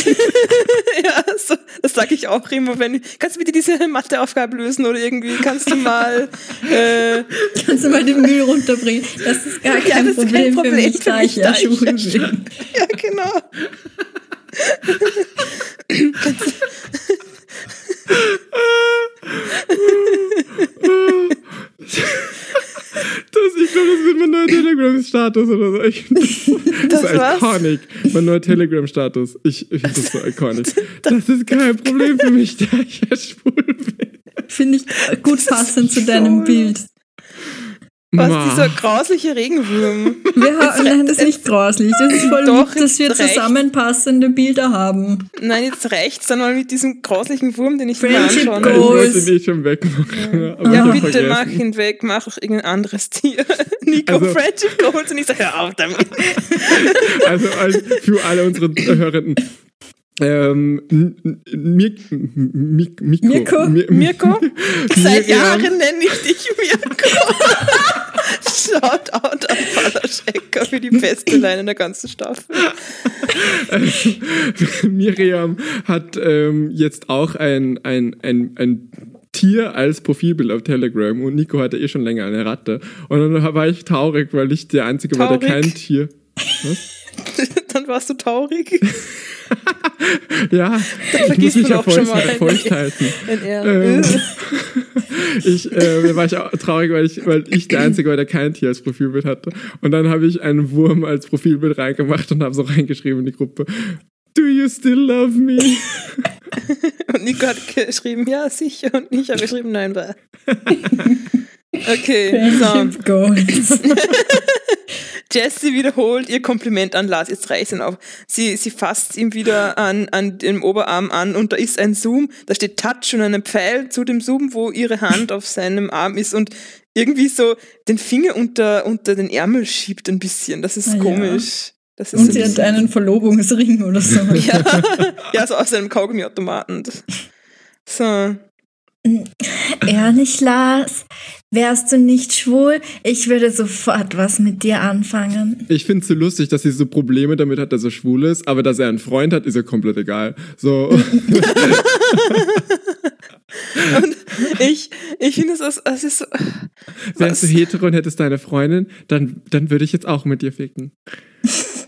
ja, so, das sage ich auch immer, wenn kannst du bitte diese Matheaufgabe lösen oder irgendwie kannst du mal äh, Kannst du mal den Müll runterbringen? Das ist gar Ja, kein, das ist Problem, kein Problem für mich, für da ich ja schwul ja bin. ja genau. Das, ich glaube, das wird mein neuer Telegram-Status oder so. Ich das, das, Das ist iconic. Mein neuer Telegram-Status. Ich, ich finde das so iconic. Das ist kein Problem für mich, da ich ja schwul bin. Finde ich gut passend zu deinem. Bild. Was Ma. dieser grausliche Regenwurm. Wir haben, nein, das ist nicht grauslich. Das ist voll Doch, lieb, dass wir zusammenpassende Bilder haben. Nein, jetzt reicht's dann mal mit diesem grauslichen Wurm, den ich mir anschauen Ich. Goals. wollte ihn eh schon wegmachen. Ja, ich hab bitte vergessen. mach ihn weg, mach auch irgendein anderes Tier. Nico, Also- Friendship Goals und ich sage, hör auf damit. Also, also für alle unsere Hörenden. Ähm, Mik-. Mirko? Mir- Mirko? Seit. Jahren nenne ich dich Mirko. Shout out an Palaschenka für die beste Line in der ganzen Staffel. Miriam hat ähm, jetzt auch ein, ein, ein, ein Tier als Profilbild auf Telegram und Nico hatte eh schon länger eine Ratte. Und dann war ich traurig, weil ich der Einzige war, der kein Tier. Dann warst du traurig. Ja, ich muss mich ja feucht, mal. feucht halten. Ähm, ich äh, war ich auch traurig, weil ich, weil ich der Einzige war, der kein Tier als Profilbild hatte. Und dann habe ich einen Wurm als Profilbild reingemacht und habe so reingeschrieben in die Gruppe. Do you still love me? Und Nico hat geschrieben, ja, sicher. Und ich habe geschrieben, nein, war. Okay, so. Jessie wiederholt ihr Kompliment an Lars. Jetzt reißt ihn auf. Sie, sie fasst ihm wieder an, an dem Oberarm an und da ist ein Zoom. Da steht Touch und ein Pfeil zu dem Zoom, wo ihre Hand auf seinem Arm ist und irgendwie so den Finger unter, unter den Ärmel schiebt ein bisschen. Das ist Ah, ja. komisch. Das ist Und ein sie hat einen Verlobungsring oder so. ja, ja, so aus einem Kaugummiautomaten. So. Ehrlich, Lars, wärst du nicht schwul, ich würde sofort was mit dir anfangen. Ich finde es so lustig, dass sie so Probleme damit hat, dass er schwul ist, aber dass er einen Freund hat, ist ihr komplett egal. So. Und ich, ich finde es, es es ist so. Wärst du hetero und hättest deine Freundin, dann, dann würde ich jetzt auch mit dir ficken.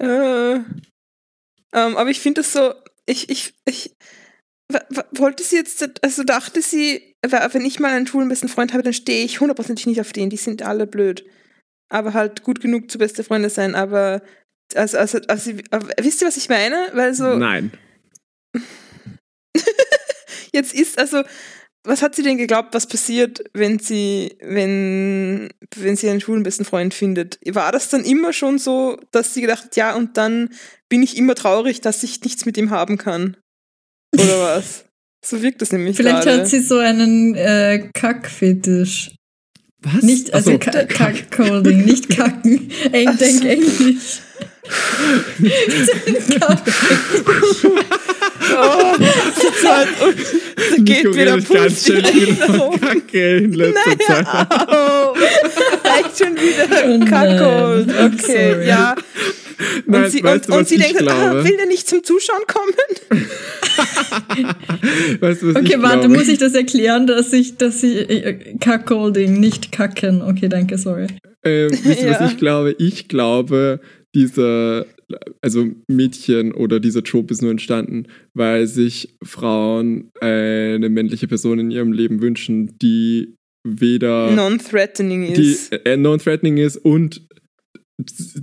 Äh, ähm, aber ich finde das so, ich, ich, ich, wollte sie jetzt, also dachte sie, wenn ich mal einen schwulen besten Freund habe, dann stehe ich hundertprozentig nicht auf den, die sind alle blöd. Aber halt gut genug zu beste Freunde sein, aber, also, also, also, aber wisst ihr, was ich meine? Weil so, Nein. jetzt ist, also, was hat sie denn geglaubt, was passiert, wenn sie, wenn, wenn sie einen schwulen besten Freund findet? War das dann immer schon so, dass sie gedacht hat, ja, und dann bin ich immer traurig, dass ich nichts mit ihm haben kann? Oder was? So wirkt das nämlich Vielleicht gerade. hat sie so einen äh, Kackfetisch. Was? Nicht, also so, Ka- Kackholding, nicht kacken. Ich Ach denk so. Englisch. Oh, da geht Nico wieder ganz schön viel von. Kacke in letzter Zeit. Au, echt schon wieder Oh. I'm Okay, sorry. ja. Und Nein, sie, weißt und, du, und sie ich denkt, ah, glaube? will der nicht zum Zuschauen kommen? Weißt du, was Okay, ich warte, glaube? muss ich das erklären, dass ich, dass ich äh, Kackholding, nicht kacken. Okay, danke, sorry. Ähm, wisst ihr, Ja. was ich glaube? Ich glaube, dieser, also Mädchen oder dieser Trope ist nur entstanden, weil sich Frauen eine männliche Person in ihrem Leben wünschen, die weder Non-threatening ist. äh, non-threatening ist und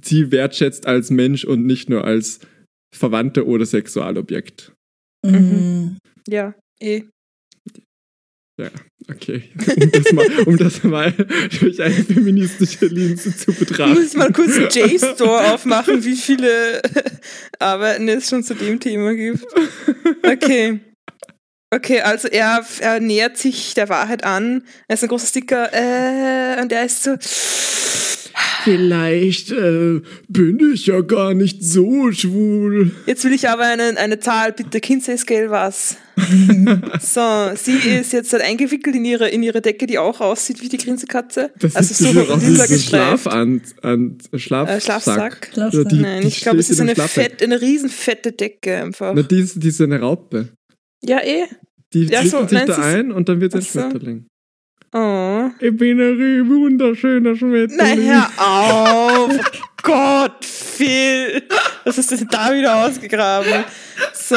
sie wertschätzt als Mensch und nicht nur als Verwandte oder Sexualobjekt. Mhm. Ja, eh. Okay, um das mal, um das mal durch eine feministische Linse zu Ich betrachten. muss mal kurz einen J-Store aufmachen, wie viele Arbeiten es schon zu dem Thema gibt. Okay. Okay, also er, er nähert sich der Wahrheit an. Er ist ein großer Sticker äh, und er ist so. Vielleicht äh, bin ich ja gar nicht so schwul. Jetzt will ich aber eine, eine Zahl, bitte Kinsey Scale was. so, sie ist jetzt halt eingewickelt in ihre, in ihre Decke, die auch aussieht wie die Grinsekatze. Das also ist so so gestreift. Schlaf an, an Schlaf, Äh, Schlafsack? Schlafsack. Ja, die- Nein, die ich glaube, es ist in eine, fett, eine riesen fette Decke einfach. Na, die ist, die ist eine Raupe. Ja, eh. Die Ja, so, sich da ist- ein und dann wird sie ein. Schmetterling. Oh. Ich bin ein wunderschöner Schmetterling. Nein, hör auf! Oh Gott, Phil! Was hast du denn da wieder ausgegraben? So,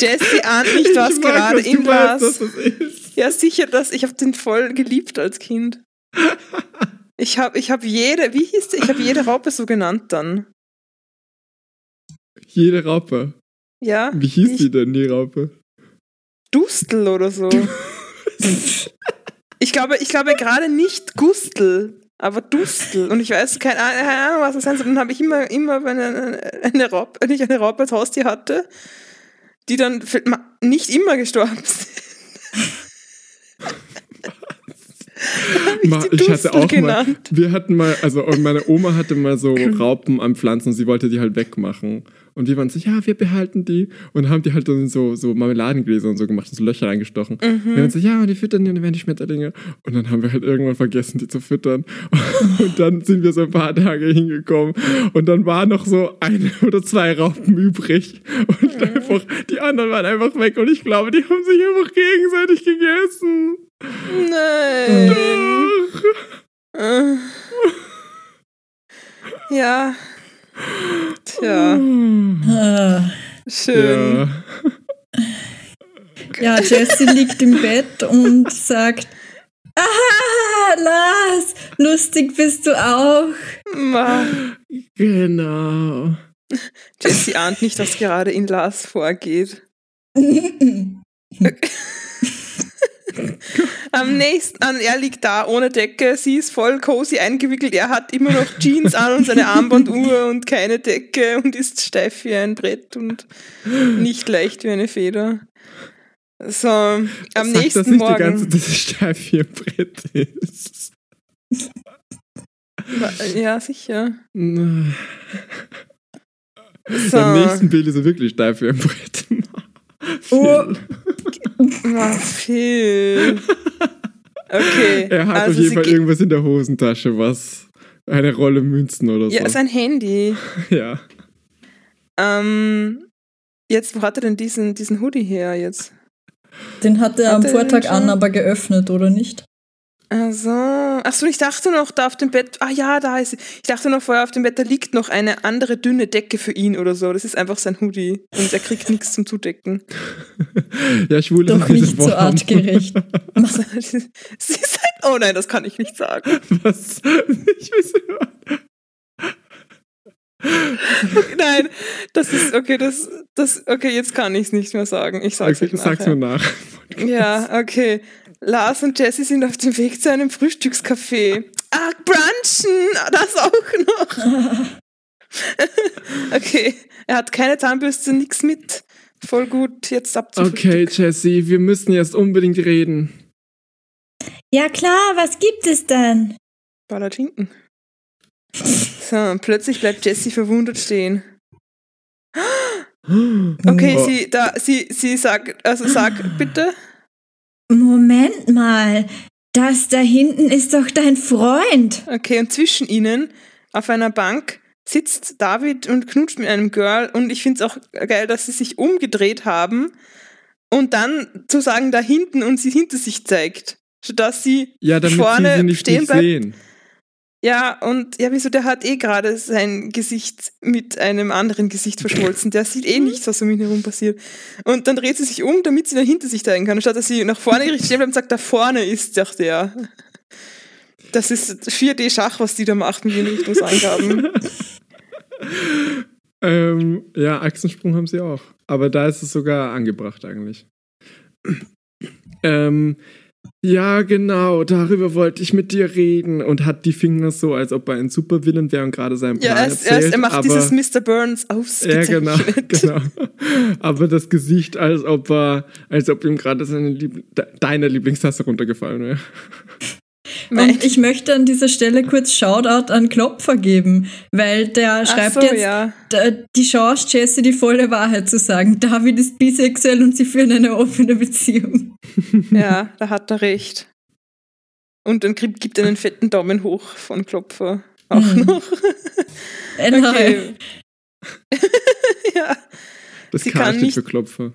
Jesse ahnt nicht, was ich gerade in weißt, Lars. was das ist. Ja, sicher, dass ich habe den voll geliebt als Kind. Ich habe ich hab jede, wie hieß der? Ich habe jede Raupe so genannt dann. Jede Raupe. Ja? Wie hieß ich, die denn, die Raupe? Dustel oder so. Ich glaube, ich glaube gerade nicht Gustel, aber Dustel. Und ich weiß keine Ahnung, was das sein soll. Dann habe ich immer, immer wenn eine, eine Raupe, wenn ich eine Raupe als Haustier hatte, die dann nicht immer gestorben sind. Ich Ma, ich hatte auch mal, genannt. wir hatten mal, also meine Oma hatte mal so Raupen am Pflanzen und sie wollte die halt wegmachen. Und wir waren so, ja, wir behalten die. Und haben die halt dann so, so Marmeladengläser und so gemacht und so Löcher reingestochen. Mhm. Wir waren so, ja, und die füttern die und dann werden die Schmetterlinge. Und dann haben wir halt irgendwann vergessen, die zu füttern. Und dann sind wir so ein paar Tage hingekommen. Und dann waren noch so eine oder zwei Raupen übrig. Und einfach, die anderen waren einfach weg. Und ich glaube, die haben sich einfach gegenseitig gegessen. Nein. Ach. Äh. Ja. Tja, Ah. schön. Ja. Ja, Jessie liegt im Bett und sagt, Ah, Lars, lustig bist du auch. Ma. Genau. Jessie ahnt nicht, was gerade in Lars vorgeht. Am nächsten, an, er liegt da ohne Decke, sie ist voll cozy eingewickelt, er hat immer noch Jeans an und seine Armbanduhr und keine Decke und ist steif wie ein Brett und nicht leicht wie eine Feder. So, am Sag nächsten das nicht Morgen. die ganze dass es steif wie ein Brett ist. ja, sicher. Beim nächsten Bild ist er wirklich steif wie ein Brett. Oh. Ah, Phil. Okay. Er hat also auf jeden Fall irgendwas in der Hosentasche, was eine Rolle Münzen oder so. Ja, sein Handy. ja. Ähm, jetzt, wo hat er denn diesen, diesen Hoodie her jetzt? Den hat er Hat am er Vortag an, aber geöffnet, oder nicht? Also, achso, ich dachte noch, da auf dem Bett, ah ja, da ist sie. Ich dachte noch vorher, auf dem Bett, da liegt noch eine andere dünne Decke für ihn oder so. Das ist einfach sein Hoodie und er kriegt nichts zum Zudecken. Ja, schwul Doch nicht so artgerecht. sie ist ein, oh nein, das kann ich nicht sagen. Was? Ich weiß nicht. Nein, das ist, okay, das, das, okay, jetzt kann ich es nicht mehr sagen. Ich sag's Okay, euch sag's mir nach. Ja, okay. Lars und Jesse sind auf dem Weg zu einem Frühstückscafé. Ah, brunchen, das auch noch. okay, er hat keine Zahnbürste, nix mit. Voll gut, jetzt ab zum Okay, Frühstück. Jesse, wir müssen jetzt unbedingt reden. Ja klar, was gibt es denn? Palatschinken. So, plötzlich bleibt Jesse verwundert stehen. Okay, Oh. sie, da, sie, sie sagt, also sag bitte. Moment mal, das da hinten ist doch dein Freund. Okay, und zwischen ihnen auf einer Bank sitzt David und knutscht mit einem Girl und ich finde es auch geil, dass sie sich umgedreht haben und dann zu sagen da hinten und sie hinter sich zeigt, sodass sie Ja, damit vorne sie sie nicht, stehen nicht bleibt. sehen. Ja, und ja, wieso, der hat eh gerade sein Gesicht mit einem anderen Gesicht verschmolzen. Der sieht eh nichts, was um ihn herum passiert. Und dann dreht sie sich um, damit sie dann hinter sich zeigen kann. Statt dass sie nach vorne gerichtet stehen bleibt und sagt, da vorne ist doch der. Das ist 4D-Schach, was die da macht mit ihren Richtungsangaben. Ähm, ja, Achsensprung haben sie auch. Aber da ist es sogar angebracht eigentlich. ähm, ja, genau, darüber wollte ich mit dir reden und hat die Finger so, als ob er ein Supervillain wäre und gerade seinen ja, Plan erst, erzählt. erst, er macht dieses Mr. Burns Ja, ausgezeichnet. genau, genau. Aber das Gesicht, als ob er, als ob ihm gerade seine Liebl deine Lieblingstasse runtergefallen wäre. Und ich möchte an dieser Stelle kurz Shoutout an Klopfer geben, weil der Ach schreibt so, jetzt ja. die Chance, Jesse die volle Wahrheit zu sagen. David ist bisexuell und sie führen eine offene Beziehung. Ja, da hat er recht. Und dann gibt gibt er einen fetten Daumen hoch von Klopfer. Auch Mhm. noch. Okay. ja, Das Sie K kann nicht- für Klopfer.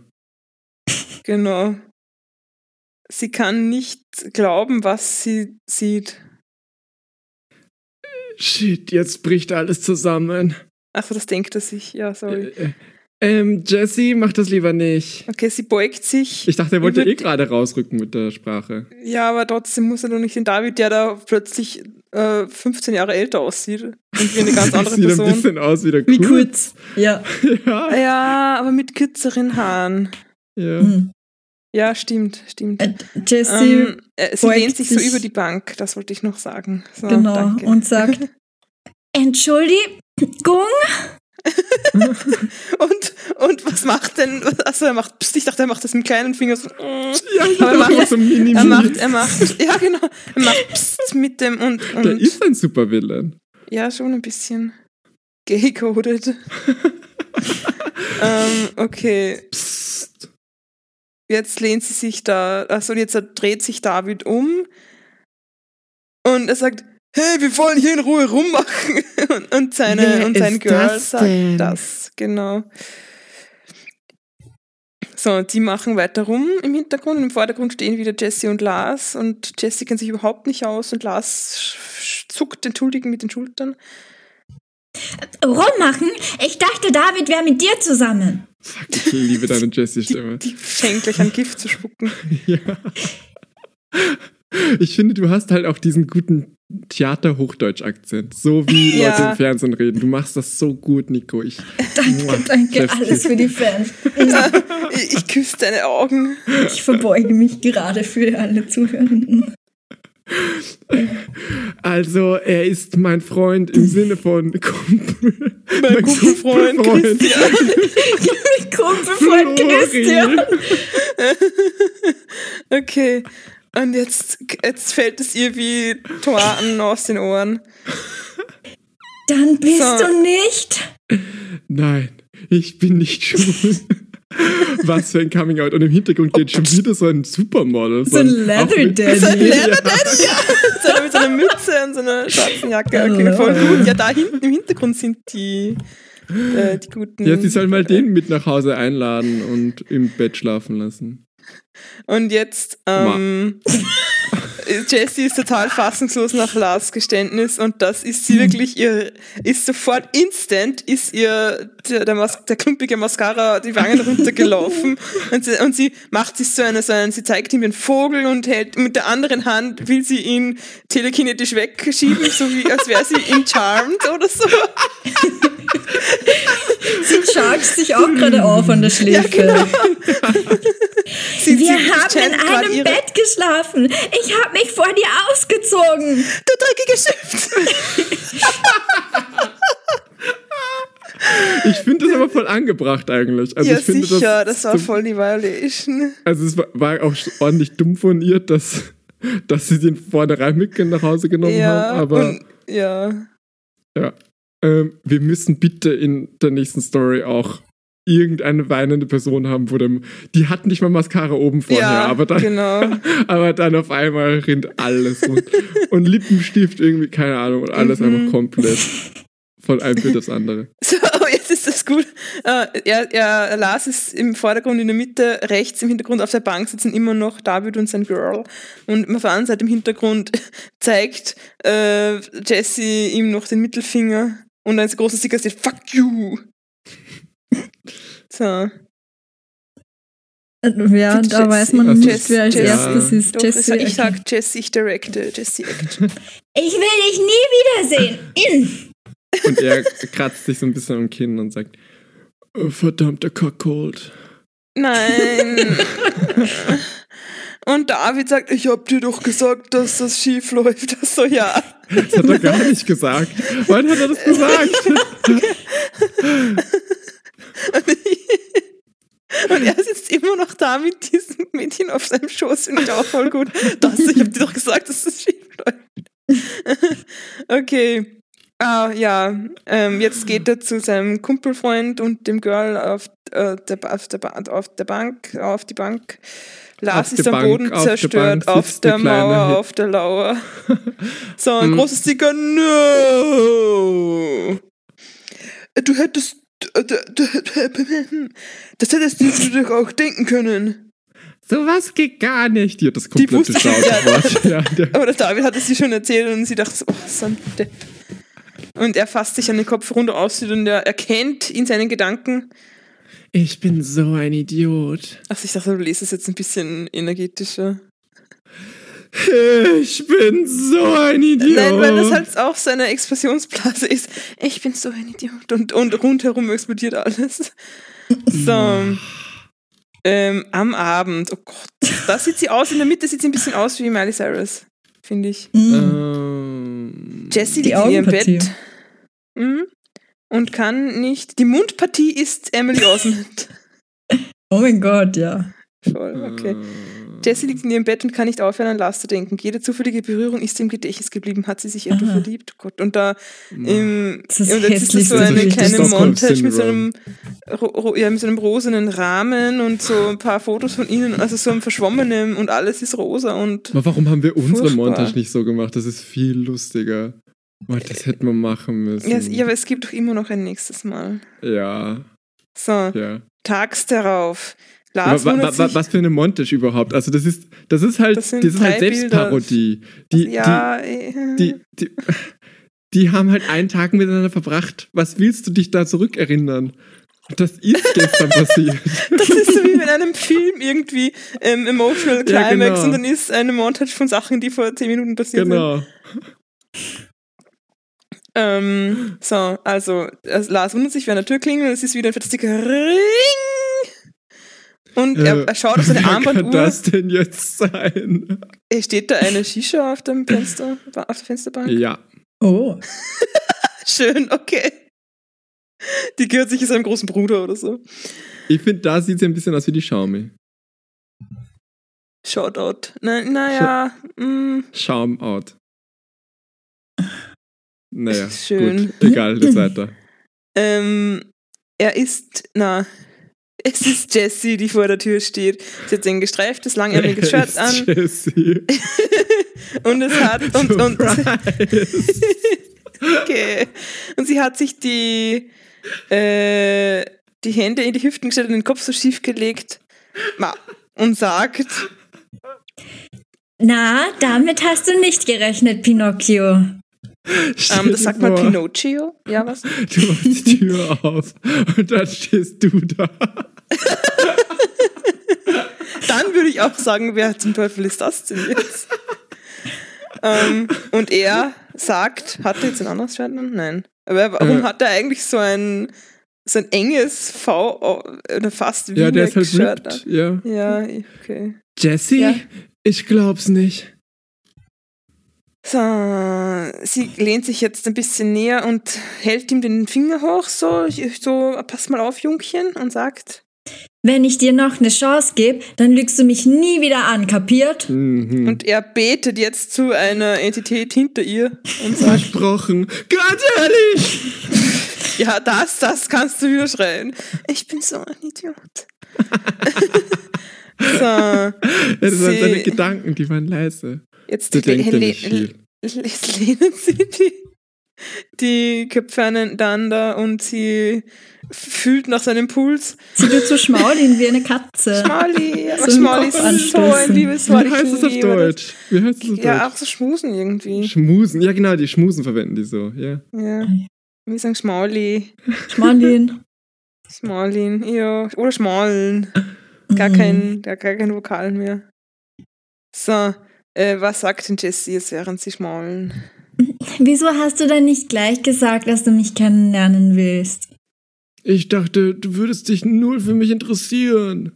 genau. Sie kann nicht glauben, was sie sieht. Shit, jetzt bricht alles zusammen. Achso, das denkt er sich. Ja, sorry. Äh, äh, ähm, Jesse, mach das lieber nicht. Okay, sie beugt sich. Ich dachte, er wollte eh gerade rausrücken mit der Sprache. Ja, aber trotzdem muss er doch nicht den David, der da plötzlich äh, 15 Jahre älter aussieht. Und wie eine ganz andere Sieht ein Person. bisschen aus wie der Wie Kurz. kurz. Ja. Ja, Ja, aber mit kürzeren Haaren. ja. Mhm. Ja, stimmt, stimmt. Äh, Jesse, Ähm, äh, sie lehnt sich so sich- über die Bank, das wollte ich noch sagen. So, genau, danke. und sagt, Entschuldigung, Und, und was macht denn, also er macht, ich dachte, er macht das mit dem kleinen Finger so. Ja, Aber er dachte auch macht- so mini, er macht, er macht, ja genau, er macht pst mit dem und, Der und ist ein Supervillain. ja, schon ein bisschen gay-coded. ähm, okay, Psst. Jetzt lehnt sie sich da, also jetzt dreht sich David um und er sagt, hey, wir wollen hier in Ruhe rummachen. Und, und seine, Wer und sein Girl das sagt denn? das, genau. So, die machen weiter rum im Hintergrund. Und Im Vordergrund stehen wieder Jesse und Lars. Und Jesse kennt sich überhaupt nicht aus. Und Lars zuckt entschuldigend mit den Schultern. Rummachen? Ich dachte, David wäre mit dir zusammen. Fuck, ich liebe deine Die, Jessie-Stimme. die fängt gleich an Gift zu spucken. Ja. Ich finde, du hast halt auch diesen guten Theater-Hochdeutsch-Akzent. So wie Ja. Leute im Fernsehen reden. Du machst das so gut, Nico. Ich, Danke, danke, Chefkiss. alles für die Fans. Ich, ich küsse deine Augen. Ich verbeuge mich gerade für alle Zuhörenden. Also, er ist mein Freund im Sinne von Kumpel. Mein guter Freund Christian. Kumpelfreund Christian. Okay. Und jetzt, jetzt fällt es ihr wie Tomaten aus den Ohren. Dann bist So. du nicht. Nein, ich bin nicht schwul. Was für ein Coming Out. Und im Hintergrund geht schon wieder so ein Supermodel. So ein Leather mit- So ein Daddy. Leather Daddy, ja. So eine- mit so einer Mütze und so einer schwarzen Jacke. Okay, voll gut. Ja, da hinten im Hintergrund sind die, äh, die guten. Ja, sie soll mal den mit nach Hause einladen und im Bett schlafen lassen. Und jetzt, ähm, Jessie ist total fassungslos nach Lars Geständnis und das ist sie wirklich ihr, ist sofort instant, ist ihr der, der, Mas der klumpige Mascara die Wangen runtergelaufen und sie, und sie macht sich so eine, so einen, sie zeigt ihm den Vogel und hält mit der anderen Hand will sie ihn telekinetisch wegschieben, so wie als wäre sie in Charmed oder so. Sie chargt sich auch gerade auf an der Schläfe. genau. Sie- Wir sie haben in einem Bett geschlafen. Ich habe mich vor dir ausgezogen. Du dreckige Schiff! Ich finde das aber voll angebracht eigentlich. Also ja, ich finde, sicher, das, war so- voll die Violation. Also es war, war auch ordentlich dumm von ihr, dass, dass sie den vornherein mit nach Hause genommen Ja, haben. Aber und, ja. ja, ähm, wir müssen bitte in der nächsten Story auch irgendeine weinende Person haben, wo dem, die hat nicht mal Mascara oben vorher, ja, aber, dann, genau. aber dann auf einmal rinnt alles und, und Lippenstift irgendwie, keine Ahnung, und alles Mhm. einfach komplett von einem Bild aufs andere. So, jetzt ist das gut. Äh, er, er, Lars ist im Vordergrund in der Mitte, rechts im Hintergrund auf der Bank sitzen immer noch David und sein Girl. Und auf der anderen Seite im Hintergrund zeigt äh, Jesse ihm noch den Mittelfinger und ein großes Sticker steht Fuck you! So. Ja, da Jessie. weiß man Also nicht, Jess- wer als Jessie. erstes ist. Doch, Jessie. ich sag Jesse, ich directe, Jesse act. ich will dich nie wiedersehen. In. Und er kratzt sich so ein bisschen am Kinn und sagt, "Oh, verdammter Cockhold. Nein. Und David sagt, ich hab dir doch gesagt, dass das schief läuft. So, ja. Das hat er gar nicht gesagt. Wann hat er das gesagt? Und er sitzt immer noch da mit diesem Mädchen auf seinem Schoß, finde ich auch voll gut. Das, ich hab dir doch gesagt, dass das schief läuft. okay. Ah, ja, ähm, jetzt geht er zu seinem Kumpelfreund und dem Girl auf, äh, der, auf, der, auf der Bank, auf die Bank. Lars ist der am Bank, Boden auf der zerstört, Bank auf der Mauer, Hit. auf der Lauer. So, ein Mhm. großes Sticker, no! Du hättest, das hättest du dir doch auch denken können. Sowas geht gar nicht. Die hat das komplette Schauwort. Ja, Aber der David hat es sie schon erzählt und sie dachte so, oh, so ein Depp. Und er fasst sich an den Kopf runter aus und er erkennt in seinen Gedanken, ich bin so ein Idiot. ach, ich dachte, du liest es jetzt ein bisschen energetischer. Ich bin so ein Idiot. Nein, weil das halt auch so eine Explosionsblase ist. Ich bin so ein Idiot. Und, und rundherum explodiert alles. So. Ähm, am Abend, oh Gott. Da sieht sie aus, in der Mitte sieht sie ein bisschen aus wie Miley Cyrus, finde ich. Mhm. Jessie Die liegt in ihrem Augenpartie. Bett. Mhm. Und kann nicht. Die Mundpartie ist Emily Osment. Oh mein Gott, ja. Voll, okay. Jessie liegt in ihrem Bett und kann nicht aufhören, an Lars zu denken. Jede zufällige Berührung ist im Gedächtnis geblieben. Hat sie sich etwa Aha. verliebt? Gott. Und da im, Das ist und jetzt ist das so eine kleine Montage mit so einem, ja, mit so einem rosenen Rahmen und so ein paar Fotos von ihnen, also so einem verschwommenen und alles ist rosa und Aber warum haben wir unsere Furchtbar. Montage nicht so gemacht? Das ist viel lustiger. Oh, das hätten wir machen müssen. ja, ja, aber es gibt doch immer noch ein nächstes Mal. ja, So, ja. tags darauf. Lars wa, wa, wa, was für eine Montage überhaupt? Also das ist, das ist halt, Das das ist halt. Selbstparodie. Die, ja, die, die, die, die haben halt einen Tag miteinander verbracht. Was willst du dich da zurückerinnern? Das ist gestern passiert. Das ist so wie in einem Film irgendwie ähm, Emotional Ja, Climax genau. und dann ist eine Montage von Sachen, die vor 10 Minuten passiert Genau. sind. Ähm, so, also, also Lars wundert sich, wer an der Tür klingelt und es ist wieder ein Ring. Und er, Äh, er schaut auf seine wer kann Armbanduhr. das denn jetzt sein? Steht da eine Shisha auf dem Fenster, auf der Fensterbank? Ja. Oh. Schön, okay. Die gehört sich seinem großen Bruder oder so. Ich finde, da sieht sie ein bisschen aus wie die Xiaomi. Shoutout. Na, naja, mm, Schaum out. Naja, Schön. gut. Egal, jetzt weiter. Ähm, er ist, na, es ist Jessie, die vor der Tür steht. Sie hat ein gestreiftes, langärmeliges Shirt Ist an Jessie. und es hat, und, und, okay. Und sie hat sich die, äh, die Hände in die Hüften gestellt und den Kopf so schief gelegt und sagt, Na, damit hast du nicht gerechnet, Pinocchio. Stell Ähm, das sagt man vor, Pinocchio. Ja, was? Du machst die Tür auf und dann stehst du da. Dann würde ich auch sagen, wer zum Teufel ist das denn jetzt? ähm, und er sagt, hat er jetzt ein anderes Schwert? Nein. Aber warum Äh. hat er eigentlich so ein, so ein enges V oder fast wie Ja, der ist halt ripped. Ja. Ja, okay. Jesse? Ja. Ich glaub's nicht. So, sie lehnt sich jetzt ein bisschen näher und hält ihm den Finger hoch, so, so, pass mal auf, Jungchen, und sagt, Wenn ich dir noch eine Chance gebe, dann lügst du mich nie wieder an, kapiert? Mhm. und er betet jetzt zu einer Entität hinter ihr und sagt, Versprochen. Ganz ehrlich! ja, das, das kannst du wieder schreien. Ich bin so ein Idiot. so, das waren seine Gedanken, die waren leise. Jetzt, le- denkt. Jetzt lehnen sie die, die Köpfe aneinander und sie fühlt nach seinem Puls. Sie tut so schmaulin wie eine Katze. Schmali, aber So Kopf ist so ein anstoßen. liebes Wie heißt es auf das. Deutsch? Wie heißt es auf Ja, Deutsch? auch so schmusen irgendwie. Schmusen. Ja, genau, die Schmusen verwenden die so. Ja. Ja. Wir sagen Schmali, Schmaulin. Schmalin, ja. Oder Schmalen. Gar Mhm. kein, gar, gar kein Vokal mehr. So, äh, was sagt denn Jessie jetzt, während sie schmalen? Wieso hast du denn nicht gleich gesagt, dass du mich kennenlernen willst? Ich dachte, du würdest dich null für mich interessieren.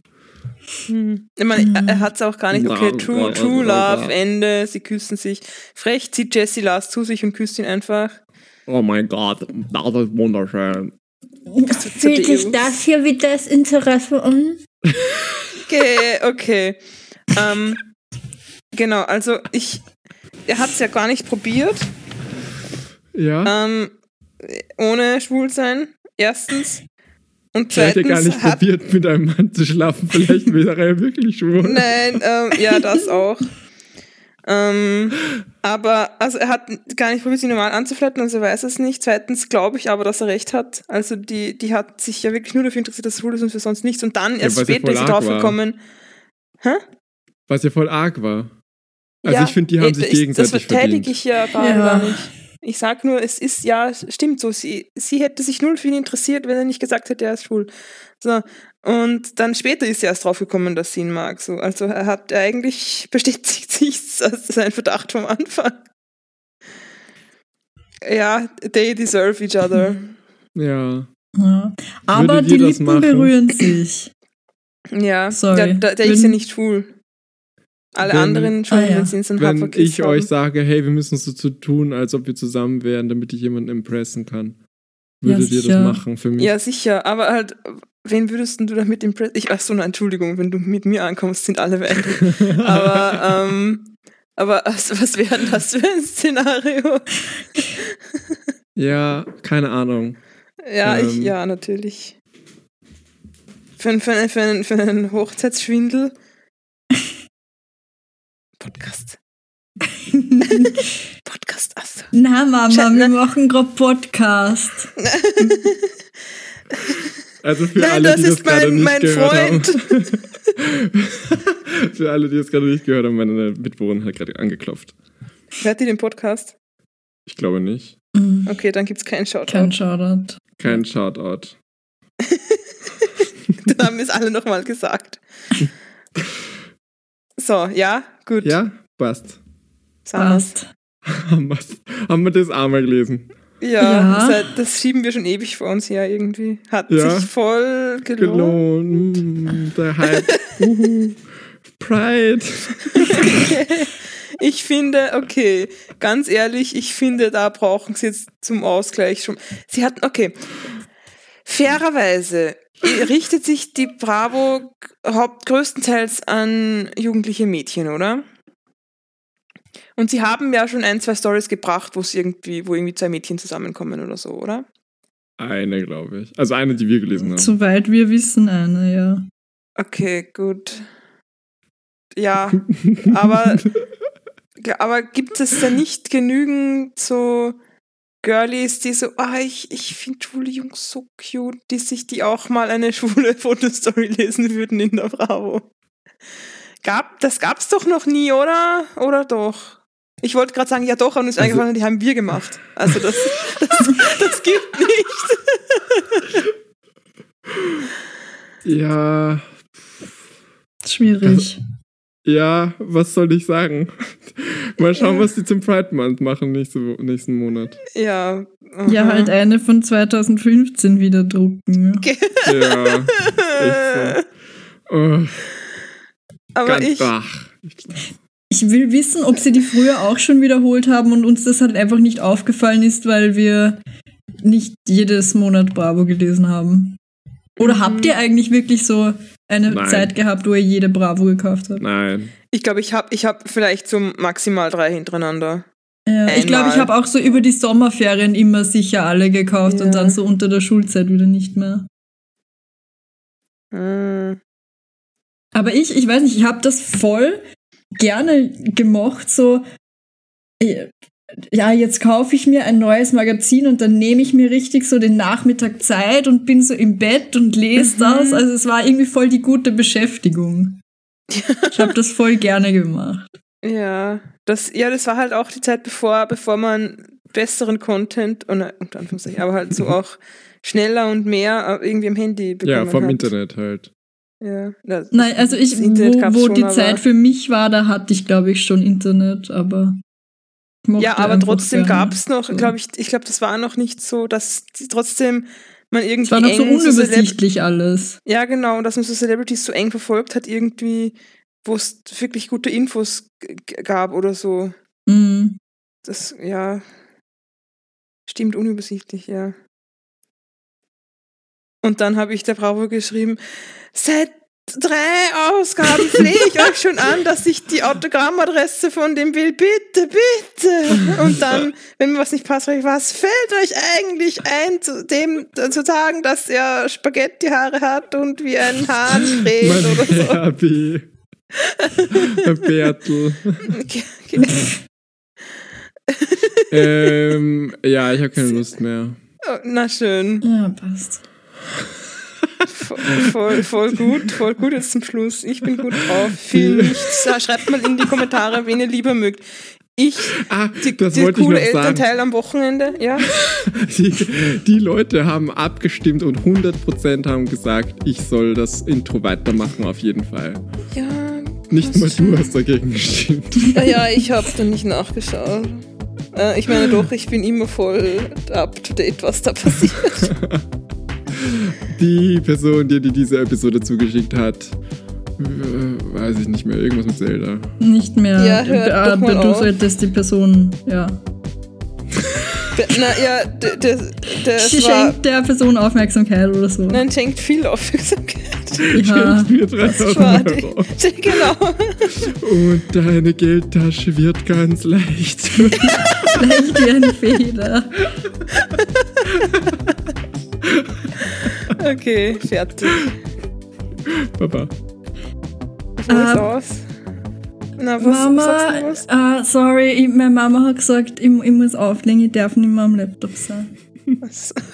Hm. Ich meine, er, er hat es auch gar nicht. Okay, True, True Love. Ende, sie küssen sich. Frech zieht Jessie Lars zu sich und küsst ihn einfach. Oh mein Gott, das ist wunderschön. Fühlt sich das hier wie das Interesse an? Okay, okay. ähm, genau, also ich, er hat es ja gar nicht probiert, Ja? ähm, ohne schwul sein, erstens. Und Er hätte zweitens gar nicht hat, probiert, mit einem Mann zu schlafen. Vielleicht wäre er wirklich schwul. Nein, ähm, ja, das auch. Ähm, aber, also er hat gar nicht probiert, sie normal anzuflattern, also er weiß es nicht. Zweitens glaube ich aber, dass er recht hat. Also die, die hat sich ja wirklich nur dafür interessiert, dass es schwul ist und für sonst nichts. Und dann erst sie später ist sie draufgekommen. Was ja voll arg war. Also Ja, ich finde, die haben äh, sich ich, gegenseitig Das verteidige ich ja gerade Ja. gar nicht. Ich sag nur, es ist, ja, stimmt so. Sie, sie hätte sich null für ihn interessiert, wenn er nicht gesagt hätte, er ist schwul. So. Und dann später ist sie erst draufgekommen, dass sie ihn mag. So. Also er hat er eigentlich bestätigt sich sein Verdacht vom Anfang. Ja, they deserve each other. Ja. Ja. Aber die Lippen machen? berühren sich. Ja, Sorry. der, der, der ist ja nicht schwul. Alle Wenn- anderen schon, Ah, ja. ein Wenn ich haben. euch sage, hey, wir müssen so zu tun, als ob wir zusammen wären, damit ich jemanden impressen kann. Würdet ihr das machen für mich? Ja, sicher, aber halt, wen würdest du damit impressen? Ich, ach so, na, Entschuldigung, wenn du mit mir ankommst, sind alle weiblich. aber, ähm, aber was, was wäre das für ein Szenario? Ja, keine Ahnung. Ja, ich, Ähm. ja, natürlich. Für, für, für, für einen Hochzeitsschwindel. Podcast. Podcast, achso. Na, Mama, Schat, wir machen gerade Podcast. Also für Nein, alle, das die das ist gerade mein, nicht mein gehört Freund. haben. für alle, die das gerade nicht gehört haben, meine Mitbewohnerin hat gerade angeklopft. Hört ihr den Podcast? Ich glaube nicht. Mhm. Okay, dann gibt's keinen Shoutout. Kein Shoutout. Kein Shoutout. Dann haben wir es alle nochmal gesagt. So, ja, gut. Ja, passt. Passt. Haben wir das einmal gelesen? Ja, Ja. Seit, das schieben wir schon ewig vor uns her irgendwie. Hat Ja. sich voll gelohnt. Gelohnt. Der Hype. Uhu. Pride. Ich finde, okay, ganz ehrlich, ich finde, da brauchen sie jetzt zum Ausgleich schon. Sie hatten, okay, fairerweise richtet sich die Bravo haupt größtenteils an jugendliche Mädchen, oder? Und sie haben ja schon ein, zwei Stories gebracht, wo es irgendwie, wo irgendwie zwei Mädchen zusammenkommen oder so, oder? Eine, glaube ich. Also eine, die wir gelesen haben. Soweit wir wissen, eine, ja. Okay, gut. Ja, aber, aber gibt es da nicht genügend so Girlies, die so, ah, ich, ich finde schwule Jungs so cute, die sich die auch mal eine schwule Fotostory lesen würden in der Bravo? gab, das gab's doch noch nie, oder? Oder doch? Ich wollte gerade sagen, ja doch, und uns Also- eingefallen, die haben wir gemacht. Also das, das, das gibt nicht. Ja, Schwierig. Ja, was soll ich sagen? Mal schauen, Ja. was die zum Pride Month machen nächste, Wo- nächsten Monat. Ja. Ja, aha. halt eine von 2015 wieder drucken. Ja. Ja, echt so. Oh, Aber ganz ich, ach. Ich will wissen, ob sie die früher auch schon wiederholt haben und uns das halt einfach nicht aufgefallen ist, weil wir nicht jedes Monat Bravo gelesen haben. Oder Mhm. habt ihr eigentlich wirklich so eine Nein. Zeit gehabt, wo ihr jede Bravo gekauft habt? Nein. ich glaube, ich habe ich hab vielleicht so maximal drei hintereinander. Ja, ich glaube, ich habe auch so über die Sommerferien immer sicher alle gekauft Ja. und dann so unter der Schulzeit wieder nicht mehr. Hm. Aber ich, ich weiß nicht, ich habe das voll gerne gemocht, so, äh, ja, jetzt kaufe ich mir ein neues Magazin und dann nehme ich mir richtig so den Nachmittag Zeit und bin so im Bett und lese Mhm. das. Also es war irgendwie voll die gute Beschäftigung. Ich habe das voll gerne gemacht. Ja, das, ja, das war halt auch die Zeit, bevor, bevor man besseren Content, und, unter Anführungszeichen, aber halt so auch schneller und mehr äh, irgendwie am Handy bekommen Ja, vom hat. Internet halt. Ja, das, Nein, also ich, wo, wo schon, die aber- Zeit für mich war, da hatte ich, glaube ich, schon Internet, aber. Mochte Ja, aber trotzdem gab es noch, so. glaube ich, ich glaube, das war noch nicht so, dass trotzdem man irgendwie Es war noch so unübersichtlich alles. Ja, genau, und dass man so Celebrities so eng verfolgt hat, irgendwie, wo es wirklich gute Infos gab oder so. Mhm. Das, ja, stimmt unübersichtlich, ja. Und dann habe ich der Bravo geschrieben, seit drei Ausgaben flehe ich euch schon an, dass ich die Autogrammadresse von dem will. Bitte, bitte. Und dann, wenn mir was nicht passt, ich, was fällt euch eigentlich ein, zu dem zu sagen, dass er Spaghetti-Haare hat und wie ein Hahn Mein oder so. Herbie. Herr Bertel. Okay, okay. ähm, ja, ich habe keine Lust mehr. Oh, Na schön. Ja, passt. Voll, voll, voll gut, voll gut jetzt zum Schluss. Ich bin gut drauf. Viel nichts. Schreibt mal in die Kommentare, wen ihr lieber mögt. Ich, Ah, die, das die wollte ich coole noch sagen. Elternteil am Wochenende, ja. Die, die Leute haben abgestimmt und 100% haben gesagt, ich soll das Intro weitermachen, auf jeden Fall. Ja, Nicht mal du hast dagegen gestimmt. ja, ja ich habe dann nicht nachgeschaut. Äh, ich meine doch, ich bin immer voll up to date, was da passiert. Die Person, die dir diese Episode zugeschickt hat, weiß ich nicht mehr, irgendwas mit Zelda. Nicht mehr. Ja, hört aber doch mal du auf. solltest die Person, ja. Der- Na ja, der, der, der Sie war, schenkt der Person Aufmerksamkeit oder so. nein, schenkt viel Aufmerksamkeit. Ja. Schenkt mir Das war 3000 die, Euro. genau. Und deine Geldtasche wird ganz leicht. Leicht wie eine Feder. Okay, fertig. Papa. So ist Ähm, aus. Na, was sagst du Mama, was? ah, sorry, ich, meine Mama hat gesagt, ich, ich muss auflegen, ich darf nicht mehr am Laptop sein. was?